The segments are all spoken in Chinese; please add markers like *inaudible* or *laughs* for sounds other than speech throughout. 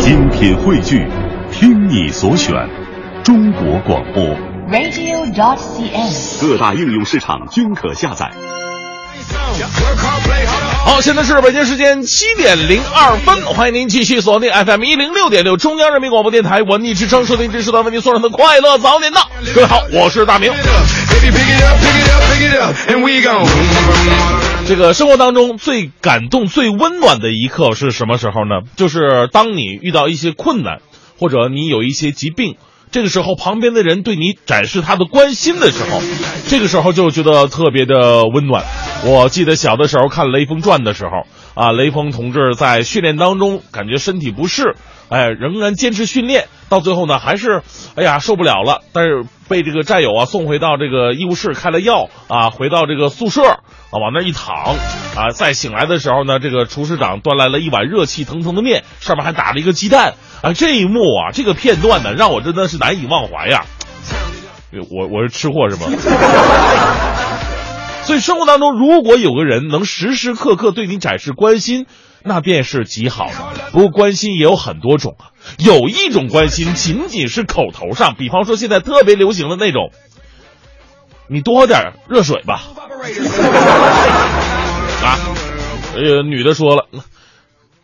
精品汇聚，听你所选，中国广播。radio.cn。各大应用市场均可下载。好，现在是北京时间七点零二分，欢迎您继续锁定 FM 一零六点六中央人民广播电台文艺之声，收听这时段为您送上的快乐早点到。各位好，我是大明。这个生活当中最感动、最温暖的一刻是什么时候呢？就是当你遇到一些困难，或者你有一些疾病，这个时候旁边的人对你展示他的关心的时候，这个时候就觉得特别的温暖。我记得小的时候看《雷锋传》的时候，啊，雷锋同志在训练当中感觉身体不适，哎，仍然坚持训练，到最后呢还是，哎呀受不了了，但是被这个战友啊送回到这个医务室开了药啊，回到这个宿舍啊往那一躺啊，再醒来的时候呢，这个厨师长端来了一碗热气腾腾的面，上面还打了一个鸡蛋啊，这一幕啊，这个片段呢，让我真的是难以忘怀呀。我我是吃货是吗？*laughs* 所以生活当中，如果有个人能时时刻刻对你展示关心，那便是极好的。不过关心也有很多种啊，有一种关心仅仅是口头上，比方说现在特别流行的那种，你多喝点热水吧。*laughs* 啊，呃，女的说了，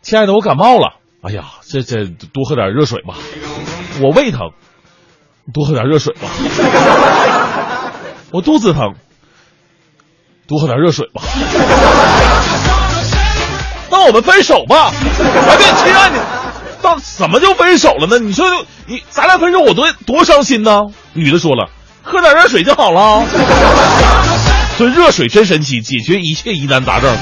亲爱的，我感冒了。哎呀，这这多喝点热水吧。我胃疼，多喝点热水吧。*laughs* 我肚子疼。多喝点热水吧。那我们分手吧。哎，对，亲爱的，到怎么就分手了呢？你说你咱俩分手，我多多伤心呢。女的说了，喝点热水就好了。*laughs* 所以热水真神奇，解决一切疑难杂症啊。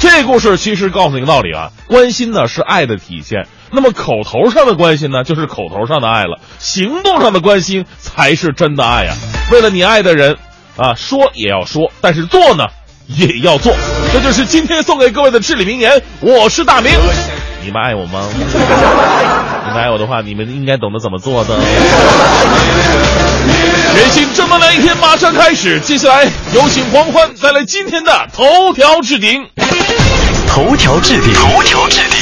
这故事其实告诉你个道理啊，关心呢是爱的体现。那么口头上的关心呢，就是口头上的爱了；行动上的关心才是真的爱呀。为了你爱的人。啊，说也要说，但是做呢，也要做。这就是今天送给各位的至理名言。我是大明，你们爱我吗？*laughs* 你们爱我的话，你们应该懂得怎么做的。全新正能量一天马上开始，接下来有请黄欢带来今天的头条置顶。头条置顶，头条置顶。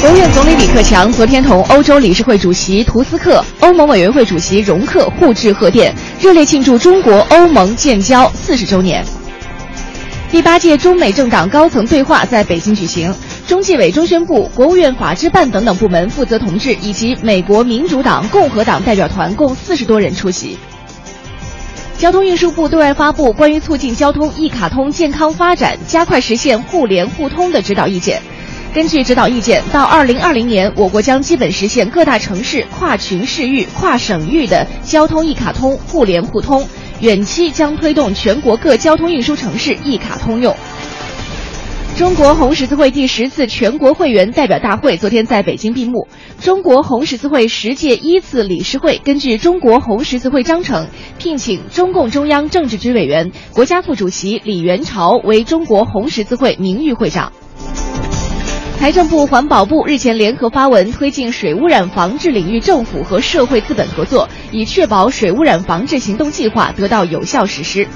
国务院总理李克强昨天同欧洲理事会主席图斯克、欧盟委员会主席容克互致贺电，热烈庆祝中国欧盟建交四十周年。第八届中美政党高层对话在北京举行，中纪委中宣部、国务院法制办等等部门负责同志以及美国民主党、共和党代表团共四十多人出席。交通运输部对外发布关于促进交通一卡通健康发展、加快实现互联互通的指导意见。根据指导意见，到二零二零年，我国将基本实现各大城市跨群市域、跨省域的交通一卡通、互联互通。远期将推动全国各交通运输城市一卡通用。中国红十字会第十次全国会员代表大会昨天在北京闭幕。中国红十字会十届一次理事会根据中国红十字会章程，聘请中共中央政治局委员、国家副主席李元朝为中国红十字会名誉会长。财政部、环保部日前联合发文，推进水污染防治领域政府和社会资本合作，以确保水污染防治行动计划得到有效实施。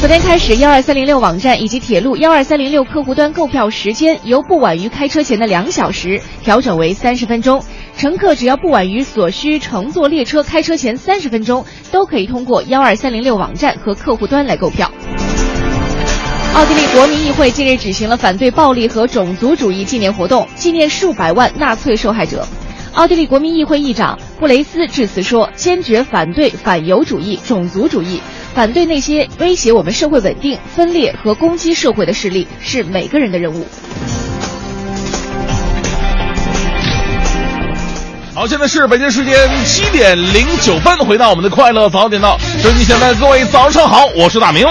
昨天开始，幺二三零六网站以及铁路幺二三零六客户端购票时间由不晚于开车前的两小时调整为三十分钟，乘客只要不晚于所需乘坐列车开车前三十分钟，都可以通过幺二三零六网站和客户端来购票。奥地利国民议会近日举行了反对暴力和种族主义纪念活动，纪念数百万纳粹受害者。奥地利国民议会议长布雷斯致辞说：“坚决反对反犹主义、种族主义，反对那些威胁我们社会稳定、分裂和攻击社会的势力，是每个人的任务。”好，现在是北京时间七点零九分，回到我们的快乐早点到，收音机前的各位早上好，我是大明。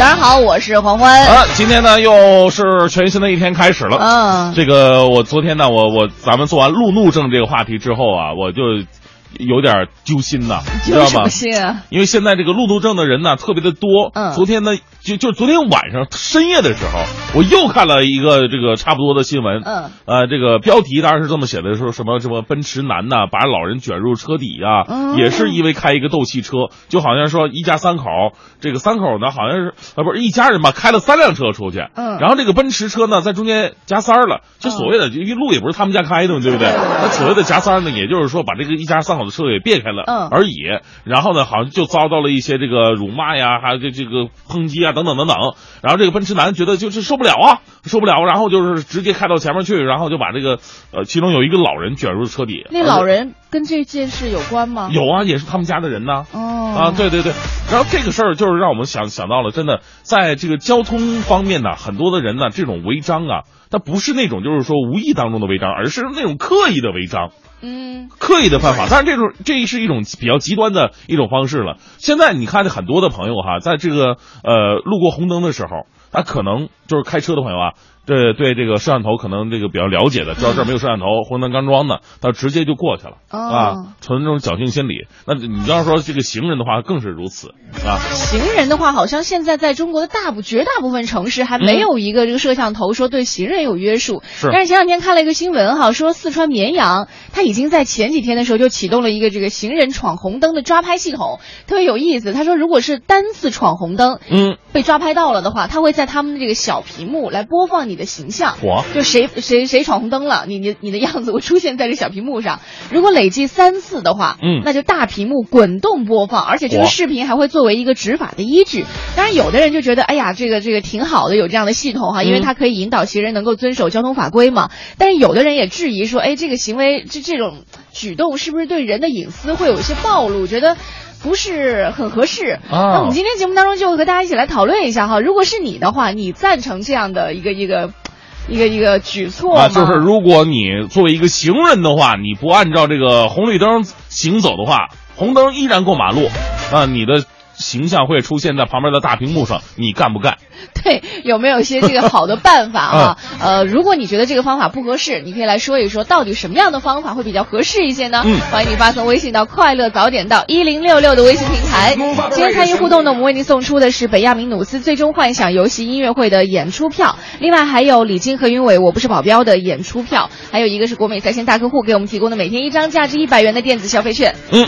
早上好，我是黄欢。啊，今天呢又是全新的一天开始了。嗯，这个我昨天呢，我我咱们做完路怒症这个话题之后啊，我就有点揪心呐，你知道吗？心啊！因为现在这个路怒症的人呢特别的多。嗯昨天呢就就昨天晚上深夜的时候，我又看了一个这个差不多的新闻。嗯，呃，这个标题当然是这么写的，说什么什么奔驰男呐，把老人卷入车底啊，嗯也是因为开一个斗气车，就好像说一家三口，这个三口呢好像是啊不是一家人吧，开了三辆车出去，嗯然后这个奔驰车呢在中间夹三儿了，就所谓的因为路也不是他们家开的嘛，对不对？那所谓的夹三儿呢，也就是说把这个一家三口的车给别开了，嗯而已。然后呢，好像就遭到了一些这个辱骂呀，还有这这个抨击啊，等等等等。然后这个奔驰男觉得就是受不了啊，受不了，然后就是直接开到前面去，然后就把这个呃，其中有一个老人卷入车底。那老人跟这件事有关吗？有啊，也是他们家的人呐。哦啊，对对对，然后这个事儿就是让我们想想到了，真的在这个交通方面呢，很多的人呢，这种违章啊，他不是那种就是说无意当中的违章，而是那种刻意的违章。嗯刻意的犯法，但是这种这是一种比较极端的一种方式了。现在你看很多的朋友哈，在这个呃路过红灯的时候，他可能就是开车的朋友啊，对对这个摄像头可能这个比较了解的，知道这儿没有摄像头，红灯刚装的，他直接就过去了、哦啊，存这种侥幸心理。那你要说这个行人的话，更是如此啊。行人的话，好像现在在中国的大部绝大部分城市还没有一个这个摄像头说对行人有约束。是但是前两天看了一个新闻哈，说四川绵阳，他已经在前几天的时候就启动了一个这个行人闯红灯的抓拍系统，特别有意思。他说，如果是单次闯红灯，嗯，被抓拍到了的话，他会在他们的这个小屏幕来播放你的形象。嚯就谁谁谁闯红灯了，你你你的样子会出现在这小屏幕上。如果累计三次的话，嗯那就大屏幕滚动播放，而且这个视频还会作为一个执法的依据。当然，有的人就觉得，哎呀，这个这个挺好的，有这样的系统哈，因为嗯它可以引导行人能够遵守交通法规嘛。但是有的人也质疑说，哎，这个行为这这种举动是不是对人的隐私会有一些暴露？觉得。不是很合适。啊那我们今天节目当中就和大家一起来讨论一下哈，如果是你的话，你赞成这样的一个一个一个一个举措吗？啊，就是如果你作为一个行人的话，你不按照这个红绿灯行走的话，红灯依然过马路，那你的形象会出现在旁边的大屏幕上，你干不干？*laughs* 对，有没有一些这个好的办法啊？嗯 *laughs* 呃，如果你觉得这个方法不合适，你可以来说一说，到底什么样的方法会比较合适一些呢？嗯欢迎你发送微信到“快乐早点到一零六六”的微信平台。今天参与互动呢，我们为您送出的是北亚明努斯最终幻想游戏音乐会的演出票，另外还有李菁和云伟《我不是保镖》的演出票，还有一个是国美在线大客户给我们提供的每天一张价值一百元的电子消费券。嗯。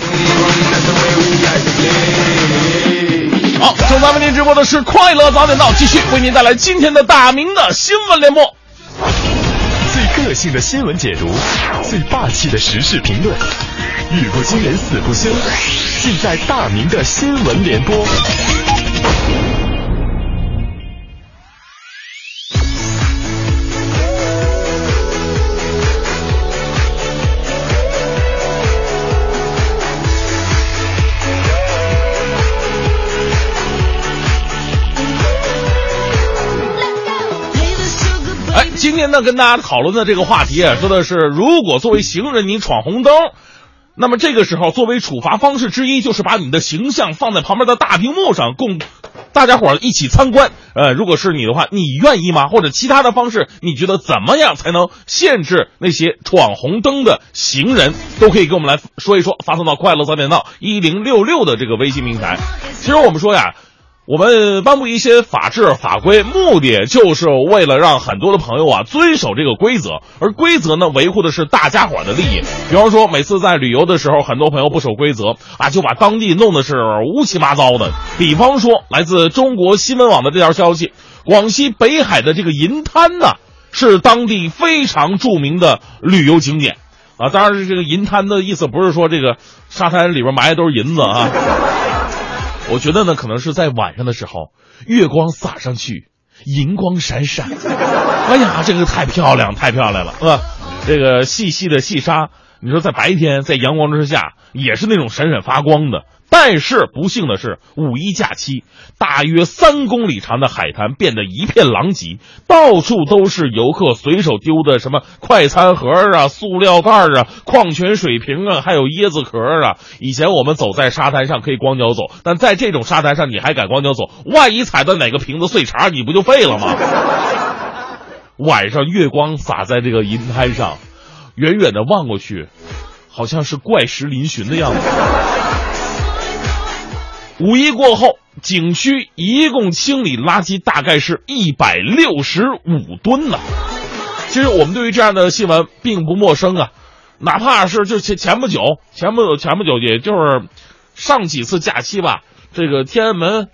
好，正在为您直播的是《快乐早点到》，继续为您带来今天的大明的新闻联播。最个性的新闻解读，最霸气的时事评论，语不惊人死不休，尽在大明的新闻联播。今天呢，跟大家讨论的这个话题啊，说的是，如果作为行人你闯红灯，那么这个时候作为处罚方式之一，就是把你的形象放在旁边的大屏幕上，供大家伙儿一起参观。呃，如果是你的话，你愿意吗？或者其他的方式，你觉得怎么样才能限制那些闯红灯的行人？都可以跟我们来说一说，发送到快乐早点到一零六六的这个微信平台。其实我们说呀。我们颁布一些法制法规，目的就是为了让很多的朋友啊遵守这个规则，而规则呢维护的是大家伙的利益。比方说，每次在旅游的时候，很多朋友不守规则啊，就把当地弄得是乌七八糟的。比方说，来自中国新闻网的这条消息，广西北海的这个银滩呢，是当地非常著名的旅游景点啊。当然，是这个银滩的意思不是说这个沙滩里边埋的都是银子啊。我觉得呢，可能是在晚上的时候，月光洒上去，银光闪闪，*laughs* 哎呀，这个太漂亮，太漂亮了，是吧？这个细细的细沙，你说在白天在阳光之下，也是那种闪闪发光的。但是不幸的是，五一假期，大约三公里长的海滩变得一片狼藉，到处都是游客随手丢的什么快餐盒啊、塑料袋啊、矿泉水瓶啊，还有椰子壳啊。以前我们走在沙滩上可以光脚走，但在这种沙滩上你还敢光脚走？万一踩到哪个瓶子碎茬，你不就废了吗？*laughs* 晚上月光洒在这个银滩上，远远的望过去，好像是怪石嶙峋的样子。五一过后，景区一共清理垃圾大概是一百六十五吨呢。其实我们对于这样的新闻并不陌生啊，哪怕是就前前不久，前不久前不久，也就是上几次假期吧，这个天安门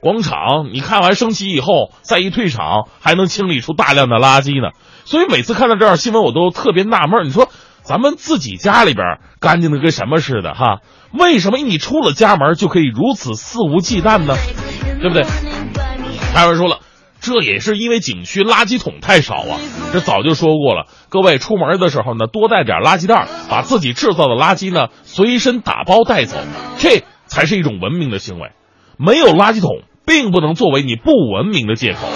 广场，你看完升旗以后，再一退场，还能清理出大量的垃圾呢。所以每次看到这样新闻，我都特别纳闷。你说咱们自己家里边干净的跟什么似的哈？为什么你出了家门就可以如此肆无忌惮呢？对不对？还有人说了，这也是因为景区垃圾桶太少啊。这早就说过了，各位出门的时候呢，多带点垃圾袋，把自己制造的垃圾呢随身打包带走，这才是一种文明的行为。没有垃圾桶，并不能作为你不文明的借口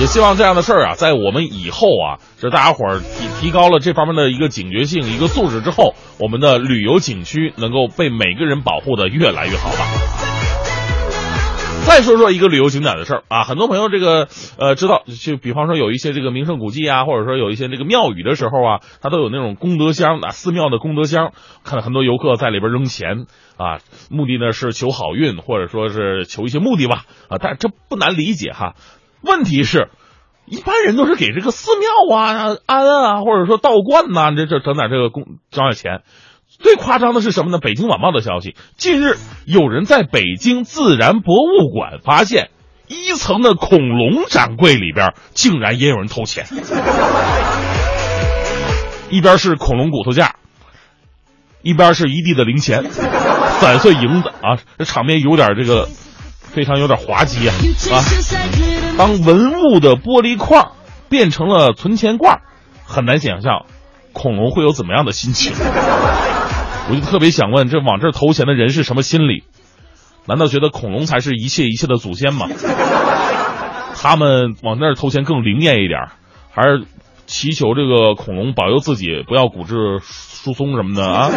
也希望这样的事儿啊，在我们以后啊，这大家伙儿提提高了这方面的一个警觉性、一个素质之后，我们的旅游景区能够被每个人保护的越来越好吧。再说说一个旅游景点的事儿啊，很多朋友这个呃知道，就比方说有一些这个名胜古迹啊，或者说有一些这个庙宇的时候啊，它都有那种功德箱啊，寺庙的功德箱，看到很多游客在里边扔钱啊，目的呢是求好运，或者说是求一些目的吧啊，但这不难理解哈。问题是，一般人都是给这个寺庙啊、安啊，或者说道观呐，这这整点这个公挣点钱。最夸张的是什么呢？北京晚报的消息，近日有人在北京自然博物馆发现，一层的恐龙展柜里边竟然也有人偷钱，一边是恐龙骨头架，一边是一地的零钱，散碎银子啊，这场面有点这个。非常有点滑稽啊啊！当文物的玻璃块变成了存钱罐，很难想象恐龙会有怎么样的心情。*laughs* 我就特别想问，这往这投钱的人是什么心理？难道觉得恐龙才是一切一切的祖先吗？他们往那儿投钱更灵验一点，还是祈求这个恐龙保佑自己不要骨质疏松什么的啊？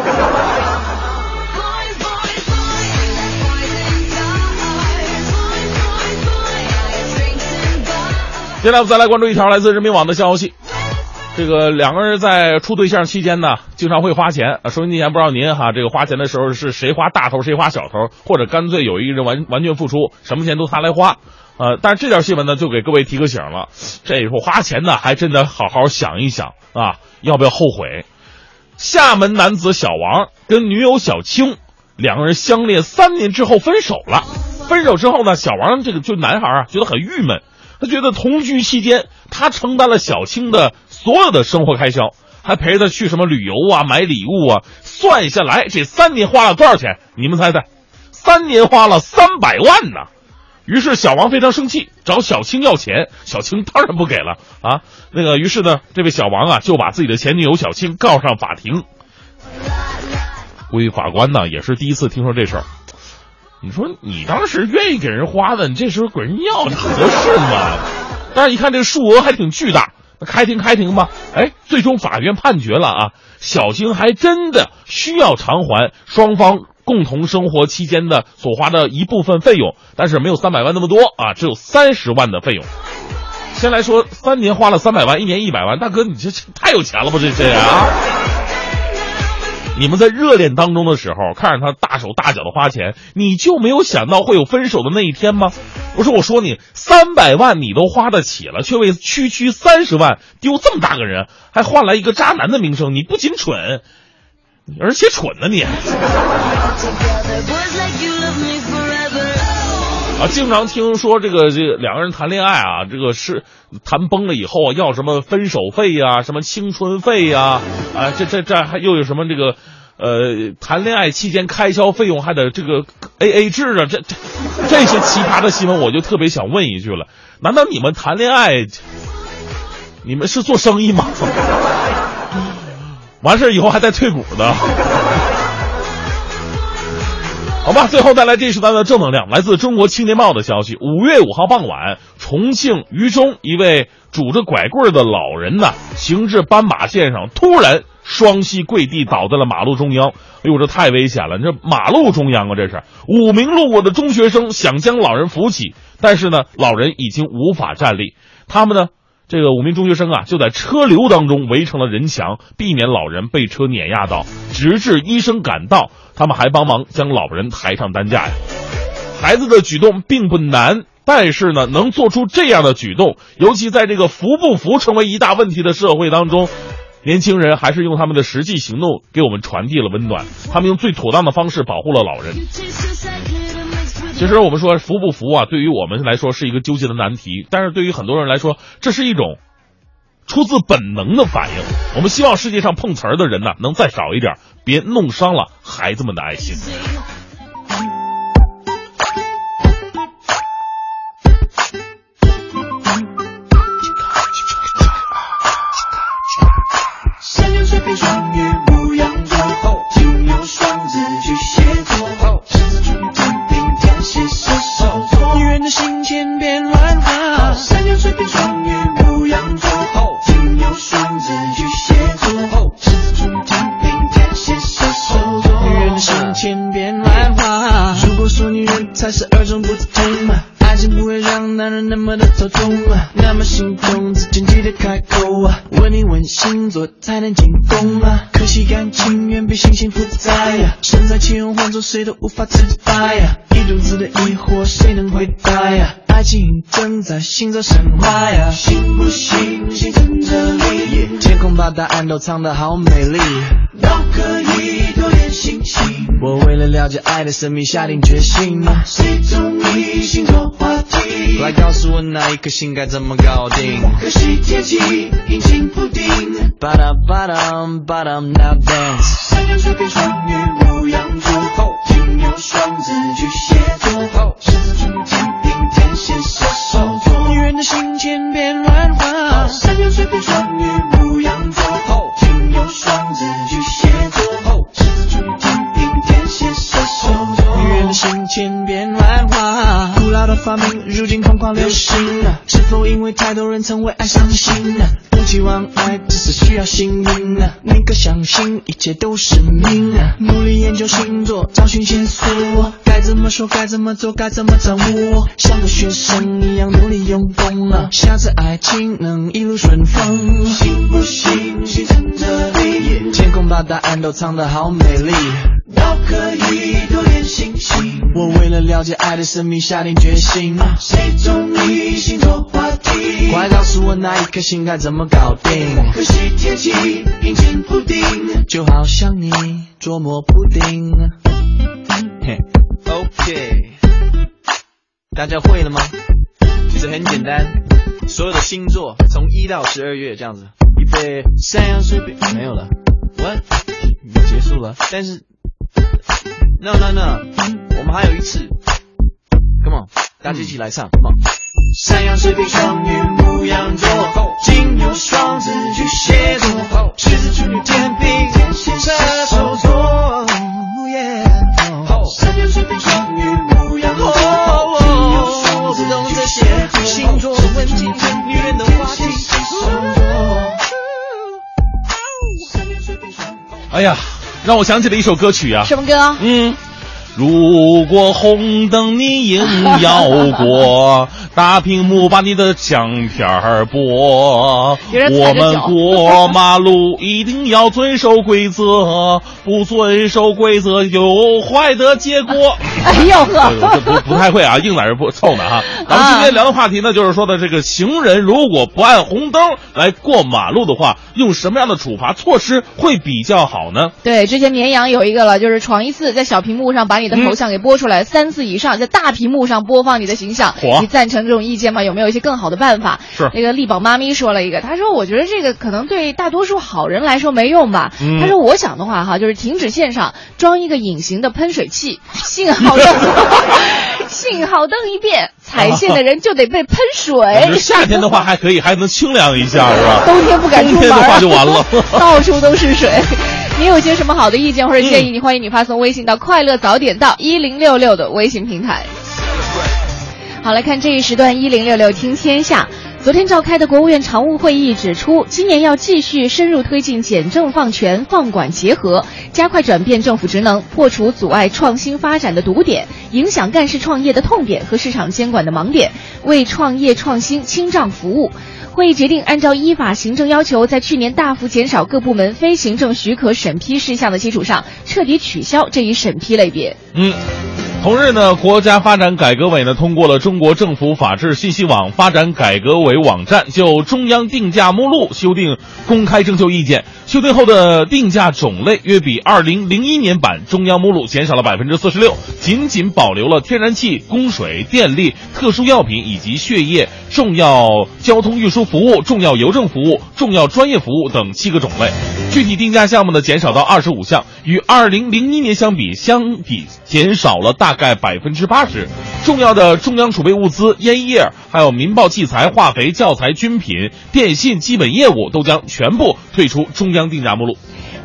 接下来我们再来关注一条来自人民网的消息，这个两个人在处对象期间呢，经常会花钱。收音机前不知道您哈，这个花钱的时候是谁花大头谁花小头，或者干脆有一个人完完全付出，什么钱都他来花。呃，但是这条新闻呢，就给各位提个醒了，这以后花钱呢，还真得好好想一想啊，要不要后悔？厦门男子小王跟女友小青两个人相恋三年之后分手了。分手之后呢，小王这个就男孩啊，觉得很郁闷。他觉得同居期间，他承担了小青的所有的生活开销，还陪她去什么旅游啊、买礼物啊。算下来，这三年花了多少钱？你们猜猜？三年花了三百万呢。于是小王非常生气，找小青要钱。小青当然不给了啊。那个，于是呢，这位小王啊，就把自己的前女友小青告上法庭。估计法官呢，也是第一次听说这事儿。你说你当时愿意给人花的，你这时候管人要，*laughs* 合适吗？但是一看这个数额还挺巨大，那开庭开庭吧。哎，最终法院判决了啊，小青还真的需要偿还双方共同生活期间的所花的一部分费用，但是没有三百万那么多啊，只有三十万的费用。先来说三年花了三百万，一年一百万，大哥你这太有钱了吧？这这啊！你们在热恋当中的时候，看着他大手大脚的花钱，你就没有想到会有分手的那一天吗？不是我说你三百万你都花得起了，却为区区三十万丢这么大个人，还换来一个渣男的名声，你不仅蠢，而且蠢呢你。啊，经常听说这个这两个人谈恋爱啊，这个是谈崩了以后啊，要什么分手费呀，什么青春费呀，啊，这这这还又有什么这个，呃，谈恋爱期间开销费用还得这个 A A 制啊，这这这些奇葩的新闻，我就特别想问一句了，难道你们谈恋爱，你们是做生意吗？完事以后还带退股的？好吧，最后带来这时段的正能量，来自中国青年报的消息。五月五号傍晚，重庆渝中一位拄着拐棍的老人呢，行至斑马线上，突然双膝跪地，倒在了马路中央。哎呦，这太危险了！这马路中央啊，这是五名路过的中学生想将老人扶起，但是呢，老人已经无法站立。他们呢，这个五名中学生啊，就在车流当中围成了人墙，避免老人被车碾压到，直至医生赶到。他们还帮忙将老人抬上担架呀。孩子的举动并不难，但是呢，能做出这样的举动，尤其在这个扶不扶成为一大问题的社会当中，年轻人还是用他们的实际行动给我们传递了温暖。他们用最妥当的方式保护了老人。其实我们说扶不扶啊，对于我们来说是一个纠结的难题，但是对于很多人来说，这是一种出自本能的反应。我们希望世界上碰瓷儿的人呢能再少一点，别弄伤了孩子们的爱心。星座才能进攻吗。可惜感情远比星星复杂呀，身在其中换做谁都无法自拔呀，一肚子的疑惑谁能回答呀？爱情正在行走神话呀，信不信星辰这里，天空把答案都藏得好美丽，都可以多点星星。我为了了解爱的神秘下定决心，谁中意星座话题？来告诉我哪一颗星该怎么搞定？可惜天气阴晴不定。吧嗒吧嗒吧嗒 now dance。山羊、水瓶、双鱼、牧羊座，金牛、双子、巨蟹座，狮子、处女、的心千变万化。山有、水瓶、双鱼、牧羊座，金牛、双子、巨发明如今疯狂流行，是否因为太多人曾为爱伤心？不期望爱，只是需要幸运。宁可相信一切都是命。努力研究星座，找寻线索，该怎么说，该怎么做，该怎么掌握，像个学生一样努力用功。下次爱情能一路顺风，信不信星辰这里，天空把答案都藏得好美丽，都可以多点星星。我为了了解爱的神秘下定决心，谁中意星座话题？快告诉我那一颗星该怎么搞定？可惜天气阴晴不定，就好像你捉摸不定。嘿，OK，大家会了吗？其实很简单，所有的星座从一到十二月这样子，预备，山羊、水瓶没有了，What？结束了，但是。No No No，我们还有一次，Come on，大家一起来唱，Come on。山羊、水瓶、双鱼、牧羊座，金牛、双子、巨蟹座，狮子、处女、天平、天蝎、射手座。山羊、水瓶、双鱼、牧羊座，金牛、双子、巨蟹座，星座的问题，女人的话题。哎呀。让我想起了一首歌曲啊，什么歌？嗯，如果红灯你硬要过，大屏幕把你的相片儿播。我们过马路一定要遵守规则，不遵守规则有坏的结果。哎呦呵，不不太会啊，硬在这不凑呢哈。*laughs* 咱们今天聊的话题呢，就是说的这个行人如果不按红灯来过马路的话，用什么样的处罚措施会比较好呢？对，之前绵阳有一个了，就是闯一次，在小屏幕上把你的头像给播出来；三次以上，在大屏幕上播放你的形象。你赞成这种意见吗？有没有一些更好的办法？是那个力宝妈咪说了一个，她说：“我觉得这个可能对大多数好人来说没用吧。”她说：“我想的话哈，就是停止线上装一个隐形的喷水器，信号灯，*laughs* 信号灯一变，踩线的人就得被喷水。*laughs* 夏天的话还可以，还能清凉一下，是吧？*laughs* 冬天不敢出门，冬天的话就完了，到处都是水。你有些什么好的意见或者建议？你欢迎你发送微信到“快乐早点到一零六六”的微信平台。好，来看这一时段一零六六听天下。昨天召开的国务院常务会议指出，今年要继续深入推进简政放权、放管结合，加快转变政府职能，破除阻碍创新发展的堵点，影响干事创业的痛点和市场监管的盲点，为创业创新清障服务。会议决定，按照依法行政要求，在去年大幅减少各部门非行政许可审批事项的基础上，彻底取消这一审批类别。嗯。同日呢，国家发展改革委呢通过了中国政府法制信息网发展改革委网站就中央定价目录修订公开征求意见。修订后的定价种类约比二零零一年版中央目录减少了百分之四十六，仅仅保留了天然气、供水、电力、特殊药品以及血液、重要交通运输服务、重要邮政服务、重要专业服务等七个种类。具体定价项目呢减少到二十五项，与二零零一年相比，相比减少了大概百分之八十。重要的中央储备物资、烟叶，还有民报器材、化肥、教材、军品、电信基本业务都将全部退出中央定价目录。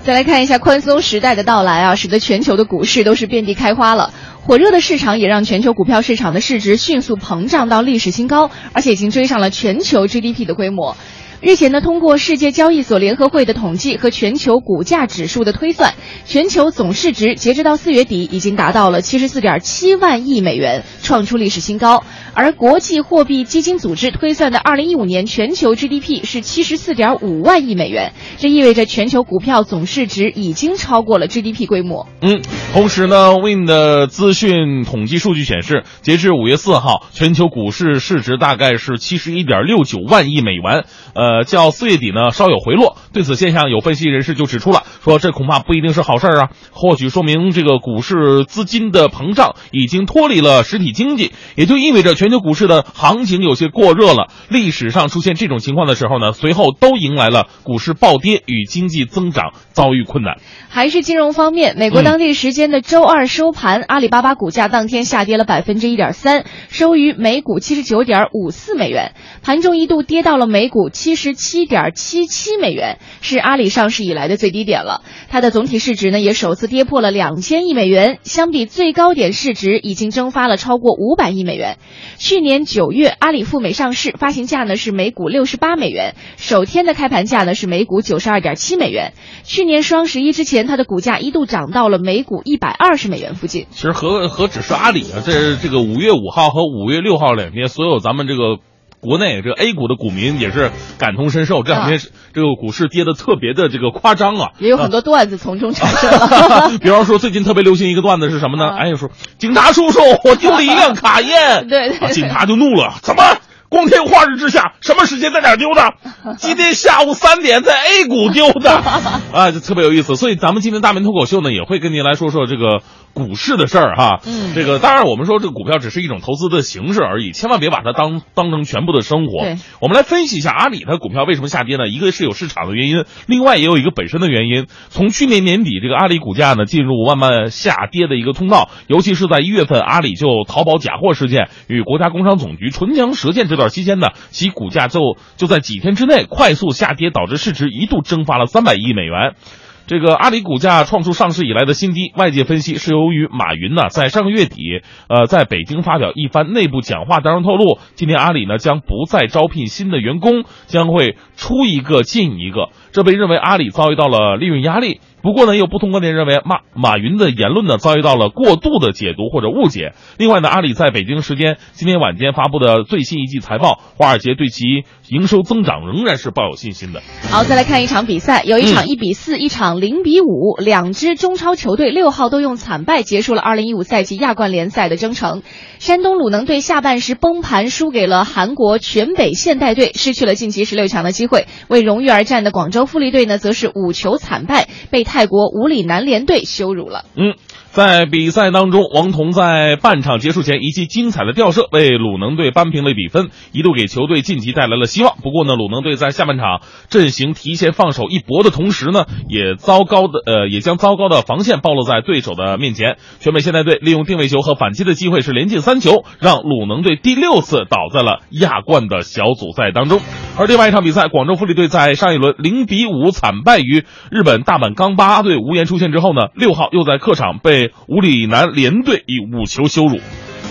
再来看一下宽松时代的到来啊，使得全球的股市都是遍地开花了。火热的市场也让全球股票市场的市值迅速膨胀到历史新高，而且已经追上了全球 GDP 的规模。日前呢，通过世界交易所联合会的统计和全球股价指数的推算，全球总市值截止到四月底已经达到了七十四点七万亿美元，创出历史新高。而国际货币基金组织推算的二零一五年全球 GDP 是七十四点五万亿美元，这意味着全球股票总市值已经超过了 GDP 规模。嗯，同时呢，Win 的资讯统计数据显示，截至五月四号，全球股市市值大概是七十一点六九万亿美元。呃，呃较四月底呢稍有回落。对此现象，有分析人士就指出了，说这恐怕不一定是好事儿啊，或许说明这个股市资金的膨胀已经脱离了实体经济，也就意味着全球股市的行情有些过热了。历史上出现这种情况的时候呢，随后都迎来了股市暴跌与经济增长遭遇困难。还是金融方面，美国当地时间的周二收盘，阿里巴巴股价当天下跌了百分之一点三，收于每股七十九点五四美元，盘中一度跌到了每股七十十七点七七美元，是阿里上市以来的最低点了。它的总体市值呢也首次跌破了两千亿美元，相比最高点市值已经蒸发了超过五百亿美元。去年九月，阿里赴美上市，发行价呢是每股六十八美元，首天的开盘价呢是每股九十二点七美元。去年双十一之前，它的股价一度涨到了每股一百二十美元附近。其实何何止是阿里啊，这这个五月五号和五月六号两天，所有咱们这个。国内这个 A 股的股民也是感同身受，这两天这个股市跌的特别的这个夸张啊，也有很多段子从中产生。*laughs* 比方说，最近特别流行一个段子是什么呢？哎，说警察叔叔，我丢了一辆卡宴，*laughs* 对，警察就怒了，怎么？光天化日之下，什么时间在哪丢的？*laughs* 今天下午三点在 A 股丢的，啊，就特别有意思。所以咱们今天大明脱口秀呢，也会跟您来说说这个股市的事儿哈。嗯，这个当然我们说这个股票只是一种投资的形式而已，千万别把它当当成全部的生活。我们来分析一下阿里它股票为什么下跌呢？一个是有市场的原因，另外也有一个本身的原因。从去年年底，这个阿里股价呢进入慢慢下跌的一个通道，尤其是在一月份，阿里就淘宝假货事件与国家工商总局唇枪舌剑这段。期间呢，其股价就就在几天之内快速下跌，导致市值一度蒸发了三百亿美元。这个阿里股价创出上市以来的新低，外界分析是由于马云呢在上个月底，呃，在北京发表一番内部讲话当中透露，今年阿里呢将不再招聘新的员工，将会出一个进一个，这被认为阿里遭遇到了利润压力。不过呢，也有不同观点认为马马云的言论呢遭遇到了过度的解读或者误解。另外呢，阿里在北京时间今天晚间发布的最新一季财报，华尔街对其营收增长仍然是抱有信心的。好，再来看一场比赛，有一场一比四，一场零比五，两支中超球队六号都用惨败结束了二零一五赛季亚冠联赛的征程。山东鲁能队下半时崩盘，输给了韩国全北现代队，失去了晋级十六强的机会。为荣誉而战的广州富力队呢，则是五球惨败，被。泰国五里南联队羞辱了。嗯，在比赛当中，王彤在半场结束前一记精彩的吊射，为鲁能队扳平了比分，一度给球队晋级带来了希望。不过呢，鲁能队在下半场阵型提前放手一搏的同时呢，也糟糕的呃，也将糟糕的防线暴露在对手的面前。全美现代队利用定位球和反击的机会是连进三球，让鲁能队第六次倒在了亚冠的小组赛当中。而另外一场比赛，广州富力队在上一轮零比五惨败于日本大阪钢巴。队无缘出线之后呢，六号又在客场被五里南联队以五球羞辱。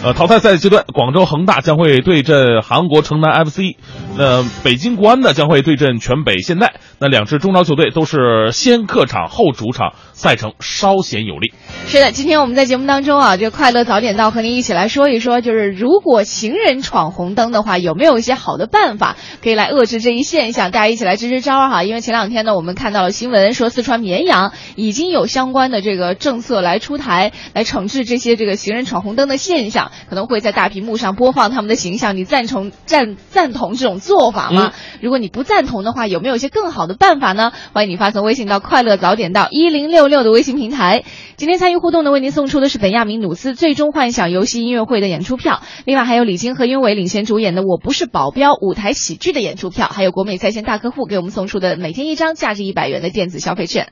呃，淘汰赛阶段，广州恒大将会对阵韩国城南 FC，那北京国安呢将会对阵全北现代。那两支中超球队都是先客场后主场，赛程稍显有利。是的，今天我们在节目当中啊，这个快乐早点到和您一起来说一说，就是如果行人闯红灯的话，有没有一些好的办法可以来遏制这一现象？大家一起来支支招哈。因为前两天呢，我们看到了新闻说，四川绵阳已经有相关的这个政策来出台，来惩治这些这个行人闯红灯的现象。可能会在大屏幕上播放他们的形象，你赞成赞赞同这种做法吗？如果你不赞同的话，有没有一些更好的办法呢？欢迎你发送微信到“快乐早点到一零六六”的微信平台。今天参与互动的，为您送出的是本亚明努斯最终幻想游戏音乐会的演出票，另外还有李菁和雍伟领衔主演的《我不是保镖》舞台喜剧的演出票，还有国美在线大客户给我们送出的每天一张价值一百元的电子消费券。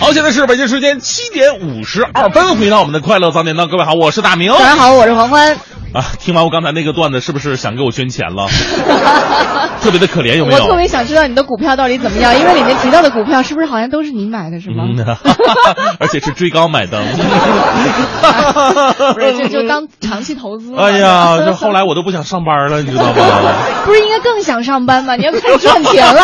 好，现在是北京时间七点五十二分，回到我们的快乐早点到，各位好，我是大明。大家好，我是黄欢。啊，听完我刚才那个段子，是不是想给我捐钱了？*laughs* 特别的可怜，有没有？我特别想知道你的股票到底怎么样，因为里面提到的股票是不是好像都是你买的，是吗？嗯，*laughs* 而且是追高买的。*laughs* 不是，这就当长期投资。哎呀，这后来我都不想上班了，你知道吗？不是应该更想上班吗？你要开始赚钱了。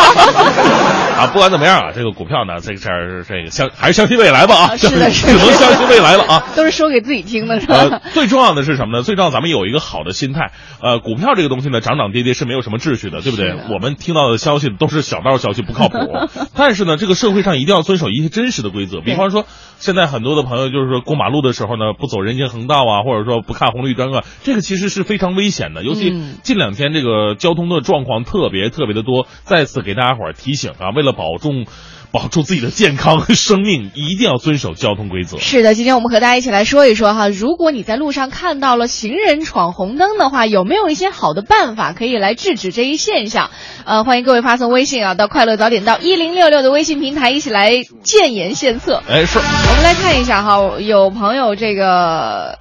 啊，不管怎么样啊，这个股票呢，这个事儿，这个相还是相信未来吧啊，是的，是只能相信未来了啊。都是说给自己听的，是吧？呃，最重要的是什么呢？最重要，咱们有一个好的心态。呃，股票这个东西呢，涨涨跌跌是没有什么秩序的，对不对？我们听到的消息都是小道消息，不靠谱。*laughs* 但是呢，这个社会上一定要遵守一些真实的规则。比方说，现在很多的朋友就是说过马路的时候呢，不走人行横道啊，或者说不看红绿灯啊，这个其实是非常危险的。尤其近两天这个交通的状况特别特别的多，再次给大家伙儿提醒啊，为了保重。保住自己的健康和生命，一定要遵守交通规则。是的，今天我们和大家一起来说一说哈，如果你在路上看到了行人闯红灯的话，有没有一些好的办法可以来制止这一现象？呃，欢迎各位发送微信啊，到快乐早点到一零六六的微信平台，一起来建言献策。哎，是。我们来看一下哈，有朋友这个。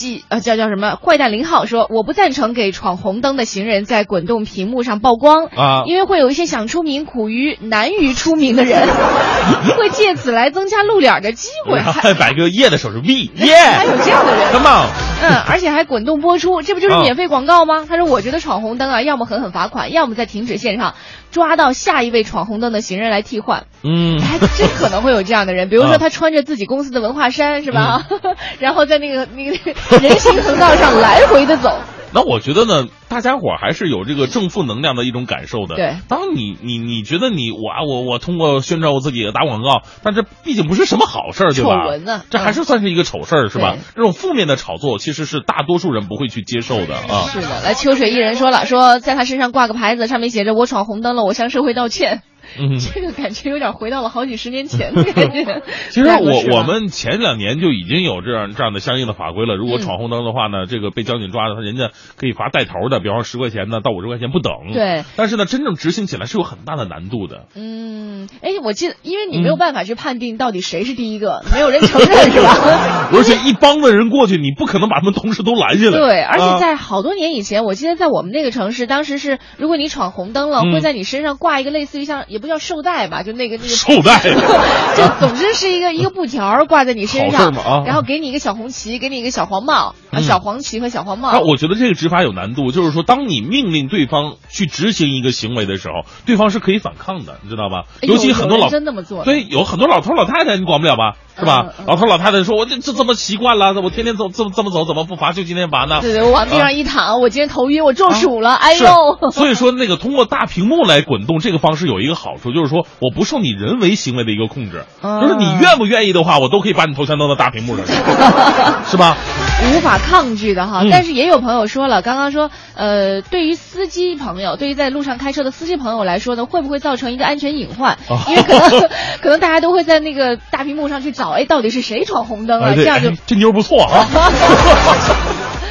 记呃叫叫什么坏蛋零号说我不赞成给闯红灯的行人在滚动屏幕上曝光啊，因为会有一些想出名苦于难于出名的人，*laughs* 会借此来增加露脸的机会，还摆个耶的手势 V 耶，*laughs* 还有这样的人，Come on，嗯，而且还滚动播出，这不就是免费广告吗？他说我觉得闯红灯啊，要么狠狠罚款，要么在停止线上抓到下一位闯红灯的行人来替换，嗯，还真可能会有这样的人，比如说他穿着自己公司的文化衫是吧，*laughs* 然后在那个那个。人行横道上来回的走，那我觉得呢，大家伙还是有这个正负能量的一种感受的。对，当你你你觉得你我我我通过宣传我自己打广告，但这毕竟不是什么好事儿，对吧？丑闻呢，这还是算是一个丑事儿，是吧？这种负面的炒作其实是大多数人不会去接受的啊。是的，来秋水一人说了，说在他身上挂个牌子，上面写着“我闯红灯了，我向社会道歉”。嗯，这个感觉有点回到了好几十年前的 *laughs* 感觉。其实我我们前两年就已经有这样这样的相应的法规了。如果闯红灯的话呢，这个被交警抓的，他人家可以罚带头的，比方说十块钱呢到五十块钱不等。对。但是呢，真正执行起来是有很大的难度的。嗯，哎，我记得，因为你没有办法去判定到底谁是第一个，没有人承认是吧？*laughs* 而且一帮的人过去，你不可能把他们同时都拦下来。对，而且在好多年以前，我记得在我们那个城市，当时是如果你闯红灯了，会在你身上挂一个类似于像也不叫绶带吧。就那个那个绶带，*laughs* 就总之是一个一个布条挂在你身上，啊，然后给你一个小红旗，给你一个小黄帽，啊，小黄旗和小黄帽。那我觉得这个执法有难度，就是说，当你命令对方去执行一个行为的时候，对方是可以反抗的，你知道吧？尤其很多老真那么做，对，有很多老头老太太，你管不了吧？是吧？老头老太太说：“我这这这么习惯了，我天天走这么这么走，怎么不罚？就今天罚呢？”对对，我往地上一躺，我今天头晕，我中暑了，哎呦！*laughs* 所以说，那个通过大屏幕来滚动这个方式有一个好处，就是说我不受你人为行为的一个控制，就是你愿不愿意的话，我都可以把你头像弄到大屏幕上，*laughs* 是吧？无法抗拒的哈。但是也有朋友说了，刚刚说，呃，对于司机朋友，对于在路上开车的司机朋友来说呢，会不会造成一个安全隐患？因为可能 *laughs* 可能大家都会在那个大屏幕上去找。哎，到底是谁闯红灯了？这样就这妞不错啊！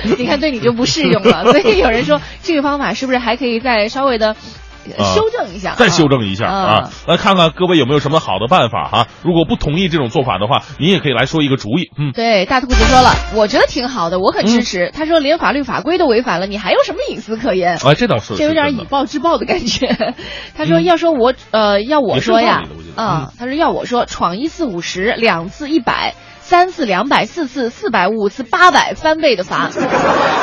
*laughs* 你看，对你就不适用了。所以有人说，这个方法是不是还可以再稍微的修正一下？再修正一下啊！来看看各位有没有什么好的办法哈？如果不同意这种做法的话，您也可以来说一个主意。嗯，对，大兔子说了，我觉得挺好的，我很支持。他说，连法律法规都违反了，你还有什么隐私可言？哎，这倒是，这有点以暴制暴的感觉。他说，要说我呃，要我说呀。啊、他说要我说闯一次五十，两次一百。三次两百，四次四百，五次八百，翻倍的罚，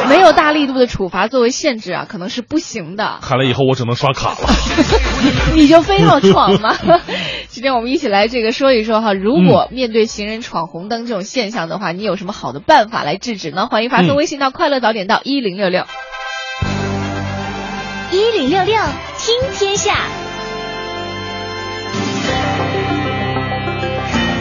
没有大力度的处罚作为限制啊，可能是不行的。看来以后我只能刷卡了。*laughs* 你就非要闯吗？*laughs* 今天我们一起来这个说一说哈，如果面对行人闯红灯这种现象的话，你有什么好的办法来制止呢？欢迎发送微信到快乐早点到一零六六。一零六六听天下。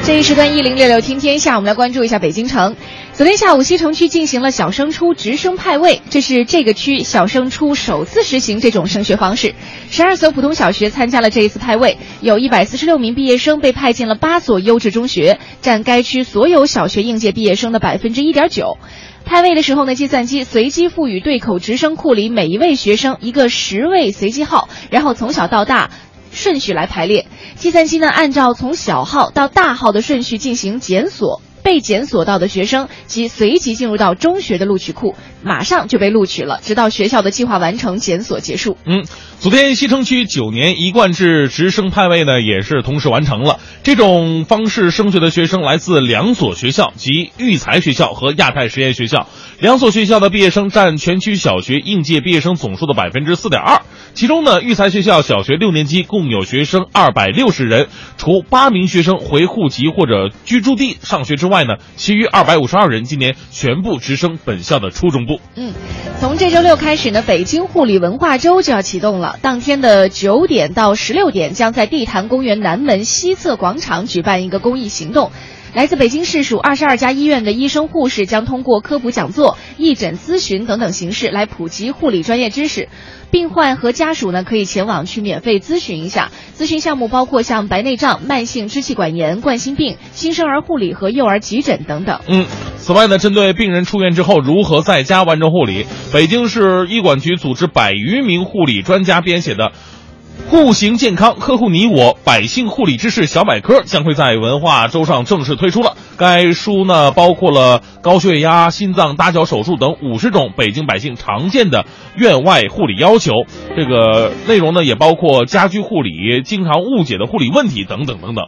这一时段一零六六听天下，我们来关注一下北京城。昨天下午，西城区进行了小升初直升派位，这是这个区小升初首次实行这种升学方式。十二所普通小学参加了这一次派位，有一百四十六名毕业生被派进了八所优质中学，占该区所有小学应届毕业生的百分之一点九。派位的时候呢，计算机随机赋予对口直升库里每一位学生一个十位随机号，然后从小到大。顺序来排列，计算机呢按照从小号到大号的顺序进行检索，被检索到的学生即随即进入到中学的录取库，马上就被录取了，直到学校的计划完成，检索结束。嗯，昨天西城区九年一贯制直升派位呢，也是同时完成了。这种方式升学的学生来自两所学校，即育才学校和亚太实验学校。两所学校的毕业生占全区小学应届毕业生总数的百分之四点二。其中呢，育才学校小学六年级共有学生二百六十人，除八名学生回户籍或者居住地上学之外外呢，其余二百五十二人今年全部直升本校的初中部。嗯，从这周六开始呢，北京护理文化周就要启动了。当天的九点到十六点，将在地坛公园南门西侧广场举办一个公益行动。来自北京市属二十二家医院的医生护士将通过科普讲座、义诊咨询等等形式来普及护理专业知识。病患和家属呢可以前往去免费咨询一下。咨询项目包括像白内障、慢性支气管炎、冠心病、新生儿护理和幼儿急诊等等。嗯，此外呢，针对病人出院之后如何在家完成护理，北京市医管局组织百余名护理专家编写的。户型健康，呵护你我，百姓护理知识小百科将会在文化周上正式推出了。该书呢，包括了高血压、心脏搭桥手术等五十种北京百姓常见的院外护理要求。这个内容呢，也包括家居护理、经常误解的护理问题等等等等。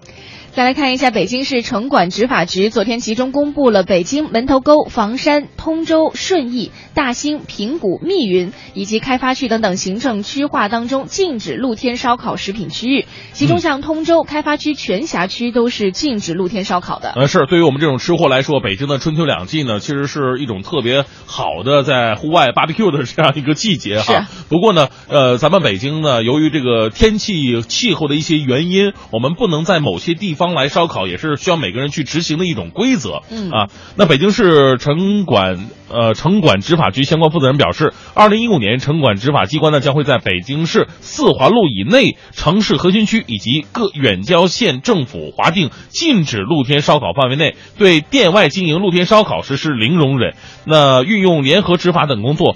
再来看一下北京市城管执法局昨天集中公布了北京门头沟、房山、通州、顺义、大兴、平谷、密云以及开发区等等行政区划当中禁止露天烧烤食品区域，其中像通州开发区全辖区都是禁止露天烧烤的。呃，是对于我们这种吃货来说，北京的春秋两季呢，其实是一种特别好的在户外 barbecue 的这样一个季节哈。不过呢，呃，咱们北京呢，由于这个天气气候的一些原因，我们不能在某些地方来烧烤，也是需要每个人去执行的一种规则。嗯啊，那北京市城管呃城管执法局相关负责人表示，二零一五年城管执法机关呢将会在北京市四环路以内城市核心区以及各远郊县政府划定禁止露天烧烤范围内，对店外经营露天烧烤实施零容忍。那运用联合执法等工作。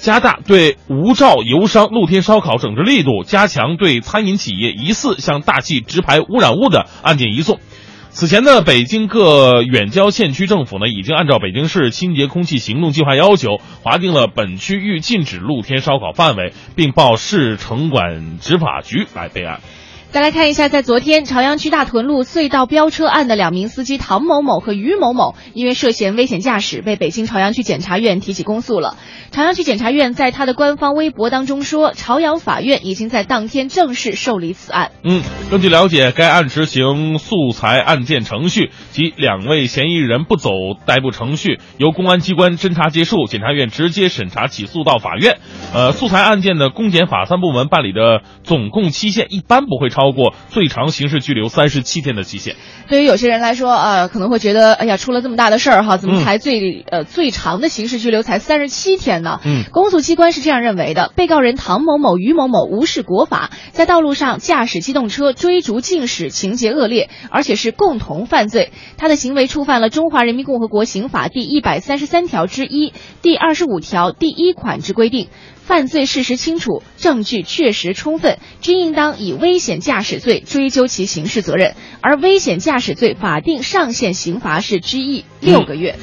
加大对无照游商露天烧烤整治力度，加强对餐饮企业疑似向大气直排污染物的案件移送。此前呢，北京各远郊县区政府呢，已经按照北京市清洁空气行动计划要求，划定了本区域禁止露天烧烤范围，并报市城管执法局来备案。再来看一下，在昨天朝阳区大屯路隧道飙车案的两名司机唐某某和于某某，因为涉嫌危险驾驶，被北京朝阳区检察院提起公诉了。朝阳区检察院在他的官方微博当中说，朝阳法院已经在当天正式受理此案。嗯，根据了解，该案执行素材案件程序，即两位嫌疑人不走逮捕程序，由公安机关侦查结束，检察院直接审查起诉到法院。呃，素材案件的公检法三部门办理的总共期限一般不会超过最长刑事拘留三十七天的期限。对于有些人来说，呃，可能会觉得，哎呀，出了这么大的事儿哈，怎么才最、呃最长的刑事拘留才三十七天呢？嗯，公诉机关是这样认为的：被告人唐某某、于某某无视国法，在道路上驾驶机动车追逐竞驶，情节恶劣，而且是共同犯罪。他的行为触犯了《中华人民共和国刑法》第一百三十三条之一、第二十五条第一款之规定。犯罪事实清楚，证据确实充分，均应当以危险驾驶罪追究其刑事责任。而危险驾驶罪法定上限刑罚是拘役六个月。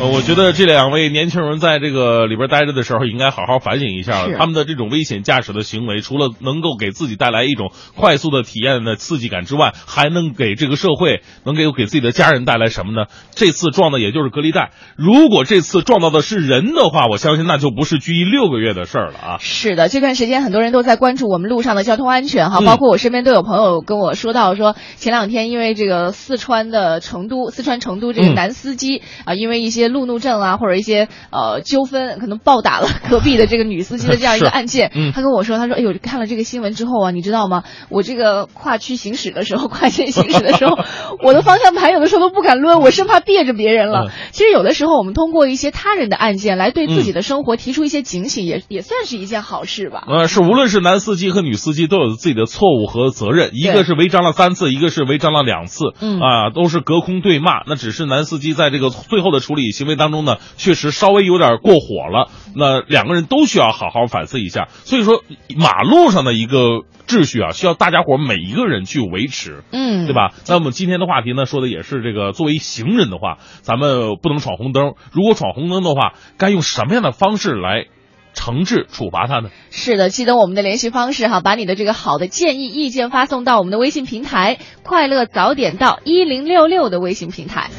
呃，我觉得这两位年轻人在这个里边待着的时候，应该好好反省一下是他们的这种危险驾驶的行为，除了能够给自己带来一种快速的体验的刺激感之外，还能给这个社会，能给给自己的家人带来什么呢？这次撞的也就是隔离带，如果这次撞到的是人的话，我相信那就不是拘役六个月的事儿了啊。是的，这段时间很多人都在关注我们路上的交通安全哈，嗯包括我身边都有朋友跟我说到说，前两天因为这个四川的成都，四川成都这个嗯男司机啊、因为一些路怒症啊或者一些呃纠纷，可能暴打了隔壁的这个女司机的这样一个案件，嗯他跟我说，他说，哎呦，看了这个新闻之后啊，你知道吗？我这个跨区行驶的时候，跨线行驶的时候，*laughs* 我的方向盘有的时候都不敢抡，我生怕别着别人了。嗯其实有的时候，我们通过一些他人的案件来对自己的生活提出一些警醒，也也算是一件好事吧。呃，是无论是男司机和女司机都有自己的错误和责任，一个是违章了三次，一个是违章了两次，嗯啊，都是隔空对骂。那只是男司机在这个最后的处理行为当中呢，确实稍微有点过火了。那两个人都需要好好反思一下。所以说，马路上的一个秩序啊，需要大家伙每一个人去维持。嗯，对？吧？那我们今天的话题呢，说的也是这个，作为行人的话，咱们不能闯红灯。如果闯红灯的话，该用什么样的方式来惩治处罚他呢？是的，记得我们的联系方式哈，把你的这个好的建议、意见发送到我们的微信平台“快乐早点到一零六六”的微信平台。